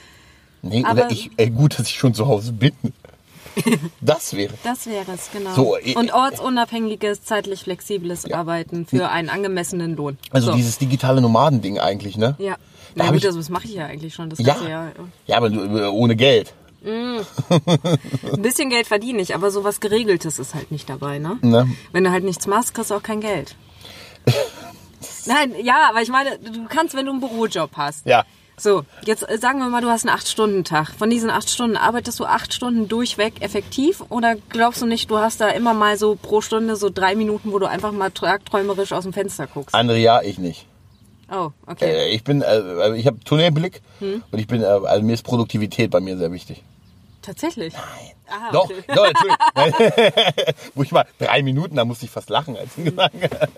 Nee, Aber- oder ich, ey, gut, dass ich schon zu Hause bin. Das wäre. das wäre es, genau. So, ich- Und ortsunabhängiges, zeitlich flexibles Arbeiten für einen angemessenen Lohn. Also so. dieses digitale Nomadending eigentlich, ne? Ja. Da Na gut, ich- also das mache ich ja eigentlich schon das Ja. Jahr. Ja, aber äh, ohne Geld. Ein bisschen Geld verdiene ich, aber sowas Geregeltes ist halt nicht dabei, ne? Ne? Wenn du halt nichts machst, kriegst du auch kein Geld. Nein, ja, aber ich meine, du kannst, wenn du einen Bürojob hast. Ja. So, jetzt äh, sagen wir mal, du hast einen 8-Stunden-Tag. Von diesen 8 Stunden arbeitest du 8 Stunden durchweg effektiv oder glaubst du nicht, du hast da immer mal so pro Stunde so drei Minuten, wo du einfach mal tagträumerisch aus dem Fenster guckst? Andere ja, ich nicht. Oh, okay. Äh, ich bin, äh, ich habe Tunnelblick Hm? und ich bin, äh, also mir ist Produktivität bei mir sehr wichtig. Tatsächlich? Nein. Ah, Doch, okay. doch, Entschuldigung. Wo ich mal drei Minuten, da musste ich fast lachen, als ich gesagt habe.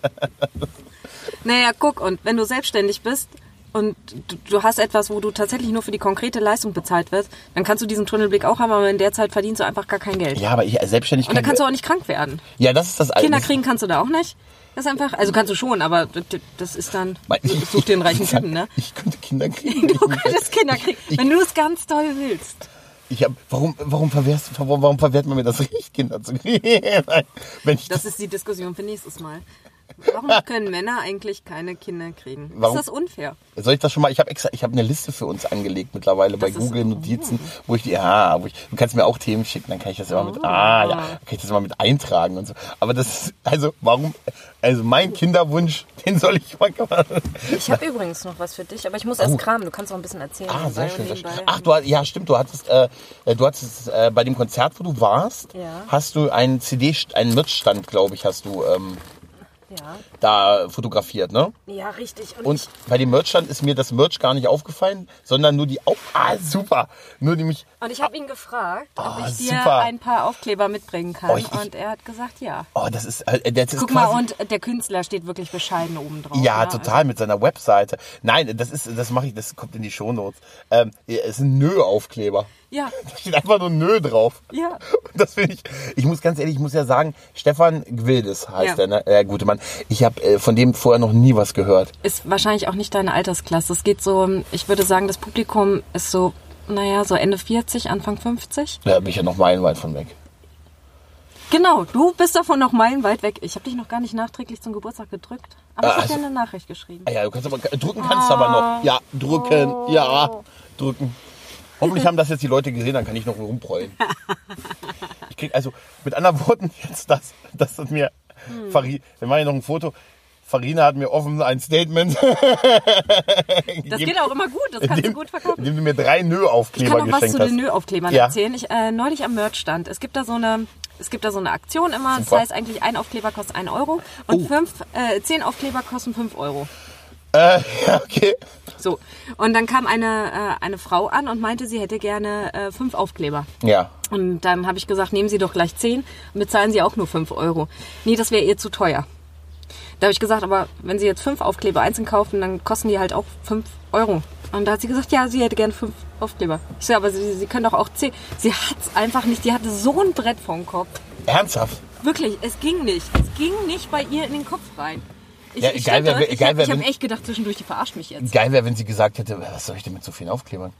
Naja, guck, und wenn du selbstständig bist und du, du hast etwas, wo du tatsächlich nur für die konkrete Leistung bezahlt wirst, dann kannst du diesen Tunnelblick auch haben, aber in der Zeit verdienst du einfach gar kein Geld. Ja, aber ich selbstständig Und dann kannst du auch nicht krank werden. Ja, das ist das Kinder das- kriegen kannst du da auch nicht. Das einfach, also kannst du schon, aber das ist dann, such dir einen reichen Typen, ne? Ich könnte Kinder kriegen. Du könntest Kinder kriegen, wenn du es ganz toll willst. Ich hab, warum, warum, verwehrst, warum, warum verwehrt man mir das Recht, Kinder zu kriegen? Ich Das ist die Diskussion für nächstes Mal. Warum können Männer eigentlich keine Kinder kriegen? Warum? Ist das unfair? Soll ich das schon mal? Ich habe extra, ich habe eine Liste für uns angelegt mittlerweile bei Das Google Notizen, wo ich die, ja, wo ich, du kannst mir auch Themen schicken, dann kann ich das immer mit, ah, ja, dann kann ich das immer mit eintragen und so. Aber das, ist- also, warum, also mein Kinderwunsch, den soll ich mal, Ich habe übrigens noch was für dich, aber ich muss erst Oh. kramen. Du kannst auch ein bisschen erzählen. ah, sehr schön, und sehr schön. nebenbei. Ach, du, hast- ja, stimmt, du hattest, äh, du hattest, äh, bei dem Konzert, wo du warst, Ja. hast du einen CD, einen Merchstand, glaube ich, hast du, ähm, Ja. da fotografiert, ne? ja, richtig. Und, Und bei dem Merchstand ist mir das Merch gar nicht aufgefallen, sondern nur die Auf... Ah, super! Nur nämlich... und ich habe ihn gefragt, ob Ah, ich dir super. ein paar Aufkleber mitbringen kann. Oh, ich- und er hat gesagt, ja. Oh, das ist... äh, Das ist Guck quasi, mal, und der Künstler steht wirklich bescheiden oben drauf. Ja, ne? total, mit seiner Webseite. Nein, das ist, das mache ich, das kommt in die Shownotes. Ähm, es sind Nö-Aufkleber. Ja, Da steht einfach nur Nö drauf. ja. Und Das finde ich, ich muss ganz ehrlich, ich muss ja sagen, Stefan Gwildes heißt Ja. er, ne? Äh, gute Mann. Ich habe äh, von dem vorher noch nie was gehört. Ist wahrscheinlich auch nicht deine Altersklasse. Es geht so, ich würde sagen, das Publikum ist so, naja, so Ende 40, Anfang 50. Da bin ich ja noch meilenweit von weg. Genau, du bist davon noch meilenweit weg. Ich habe dich noch gar nicht nachträglich zum Geburtstag gedrückt. Aber ich Ah, habe dir also- eine Nachricht geschrieben. Ah ja, du kannst aber, drücken kannst du aber noch. Ja, drücken, ja, drücken. Hoffentlich haben das jetzt die Leute gesehen, dann kann ich noch rumprollen. Ich krieg also mit anderen Worten jetzt das, das hat mir Fari, wir machen hier noch ein Foto. Farina hat mir offen ein Statement Das geht auch immer gut, das kannst du gut verkaufen. indem du mir drei Ich Nö-Aufkleber kann noch was geschenkt zu hast. den Nö-Aufklebern Ja. erzählen. Ich, äh, neulich am Merchstand. Es gibt da so eine, es gibt da so eine Aktion immer. Super. Das heißt eigentlich, ein Aufkleber kostet 1 Euro und Oh. fünf, äh, zehn Aufkleber kosten 5 Euro. Äh, ja, okay. So. Und dann kam eine, äh, eine Frau an und meinte, sie hätte gerne äh, fünf Aufkleber. Ja. Und dann habe ich gesagt, nehmen Sie doch gleich 10 und bezahlen Sie auch nur 5 Euro. Nee, das wäre ihr zu teuer. Da habe ich gesagt, aber wenn Sie jetzt fünf Aufkleber einzeln kaufen, dann kosten die halt auch 5 Euro. Und da hat sie gesagt, ja, sie hätte gerne fünf Aufkleber. Ich so, aber sie, sie können doch auch 10. Sie hat's einfach nicht. Die hatte so ein Brett vorm Kopf. Ernsthaft? Wirklich, es ging nicht. Es ging nicht bei ihr in den Kopf rein. Ich, Ja, ich, geil wär- ich, geil hab- wär, ich habe wenn- echt gedacht, zwischendurch, die verarscht mich jetzt. Geil wäre, wenn sie gesagt hätte, was soll ich denn mit so vielen Aufklebern?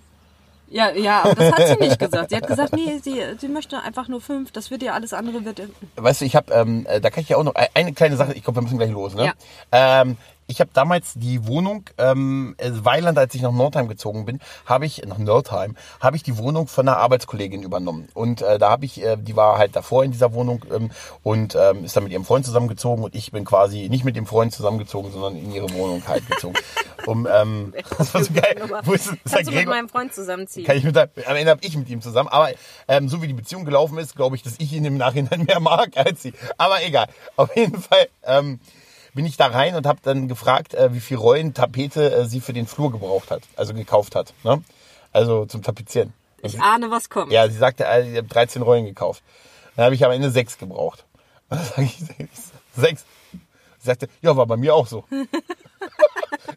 Ja, ja, aber das hat sie nicht gesagt. Sie hat gesagt, nee, sie, sie möchte einfach nur fünf. Das wird ihr alles andere wird. Weißt du, ich habe, ähm, äh, da kann ich ja auch noch ein- eine kleine Sache, ich glaube, wir müssen gleich los, ne? Ja. Ähm, ich habe damals die Wohnung, ähm, äh, Weiland, als ich nach Nordheim gezogen bin, habe ich, nach Nordheim, habe ich die Wohnung von einer Arbeitskollegin übernommen. Und äh, da habe ich, äh, die war halt davor in dieser Wohnung ähm, und ähm, ist dann mit ihrem Freund zusammengezogen und ich bin quasi nicht mit dem Freund zusammengezogen, sondern in ihre Wohnung halt gezogen. um, ähm, das war so geil. Wo ist, ist Kannst du mit meinem Freund zusammenziehen? Kann ich mit, am Ende habe ich mit ihm zusammen. Aber ähm, so wie die Beziehung gelaufen ist, glaube ich, dass ich ihn im Nachhinein mehr mag als sie. Aber egal. Auf jeden Fall ähm, bin ich da rein und habe dann gefragt, äh, wie viel Rollen Tapete äh, sie für den Flur gebraucht hat, also gekauft hat. Ne? Also zum Tapezieren. Ich ahne, was kommt. Ja, sie sagte, äh, sie hat 13 Rollen gekauft. Dann habe ich am Ende sechs gebraucht. Und dann sage ich, sechs. Sie sagte, ja, war bei mir auch so.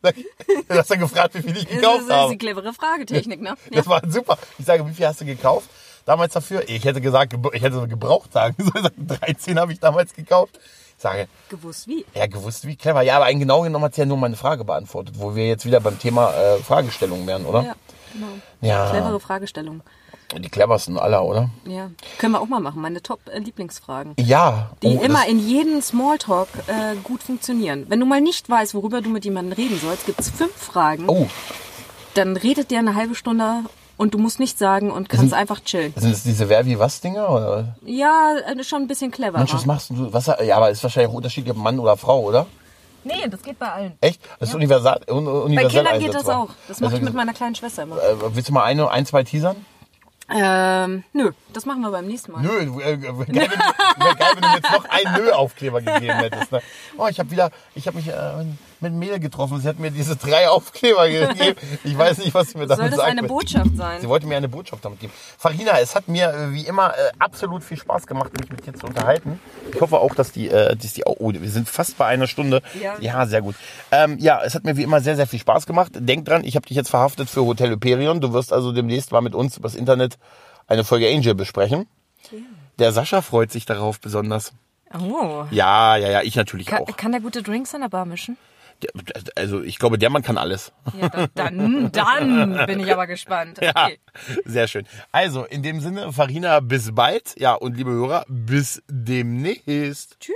Ich, du hast dann gefragt, wie viel ich gekauft ist, das ist habe. die clevere Fragetechnik, ne? Ja. Das war super. Ich sage, wie viel hast du gekauft damals dafür? Ich hätte gesagt, ich hätte gebraucht sagen sollen. 13 habe ich damals gekauft. Sage, Gewusst wie. ja, gewusst, wie clever. Ja, aber genau genommen hat sie ja nur meine Frage beantwortet, wo wir jetzt wieder beim Thema äh, Fragestellung wären, oder? Ja, genau. Ja. Clevere Fragestellung. Die cleversten aller, oder? Ja. Können wir auch mal machen. Meine Top-Lieblingsfragen. Ja. Die Oh, immer in jedem Smalltalk äh, gut funktionieren. Wenn du mal nicht weißt, worüber du mit jemandem reden sollst, gibt es fünf Fragen. Oh, Dann redet der eine halbe Stunde und du musst nichts sagen und kannst einfach chillen. sind das diese Wer wie was Dinger? Oder? Ja, äh, schon ein bisschen clever. Mensch, was machst du? Was, ja, aber ist wahrscheinlich unterschiedlich, ob Mann oder Frau, oder? Nee, das geht bei allen. Echt? Das ist universal, un, universell Bei Kindern geht das einsetzbar. auch. Das mache ich Also, mit meiner kleinen Schwester immer. äh, willst du mal eine, ein, zwei teasern? Ähm, nö, das machen wir beim nächsten Mal. Nö, äh, wär geil, wenn, wär geil, wenn du mir jetzt noch einen Nö-Aufkleber gegeben hättest. Ne? Oh, ich habe wieder, ich habe mich, äh, mit Mehl getroffen. Sie hat mir diese drei Aufkleber gegeben. Ich weiß nicht, was sie mir damit Soll das eine. Botschaft sein? Sie wollte mir eine Botschaft damit geben. Farina, es hat mir äh, wie immer äh, absolut viel Spaß gemacht, mich mit dir zu unterhalten. Ich hoffe auch, dass die, äh, dass die, oh, wir sind fast bei einer Stunde. Ja. sehr gut. Ähm, ja, es hat mir wie immer sehr, sehr viel Spaß gemacht. Denk dran, ich habe dich jetzt verhaftet für Hotel Hyperion. Du wirst also demnächst mal mit uns übers Internet eine Folge Angel besprechen. Der Sascha freut sich darauf besonders. Oh. Ja, ja, ja, ich natürlich Kann, auch. kann der gute Drinks an der Bar mischen? Also ich glaube, der Mann kann alles. Ja, dann, dann bin ich aber gespannt. Ja, Okay. sehr schön. Also, in dem Sinne, Farina, bis bald. Ja, und liebe Hörer, bis demnächst. Tschüss.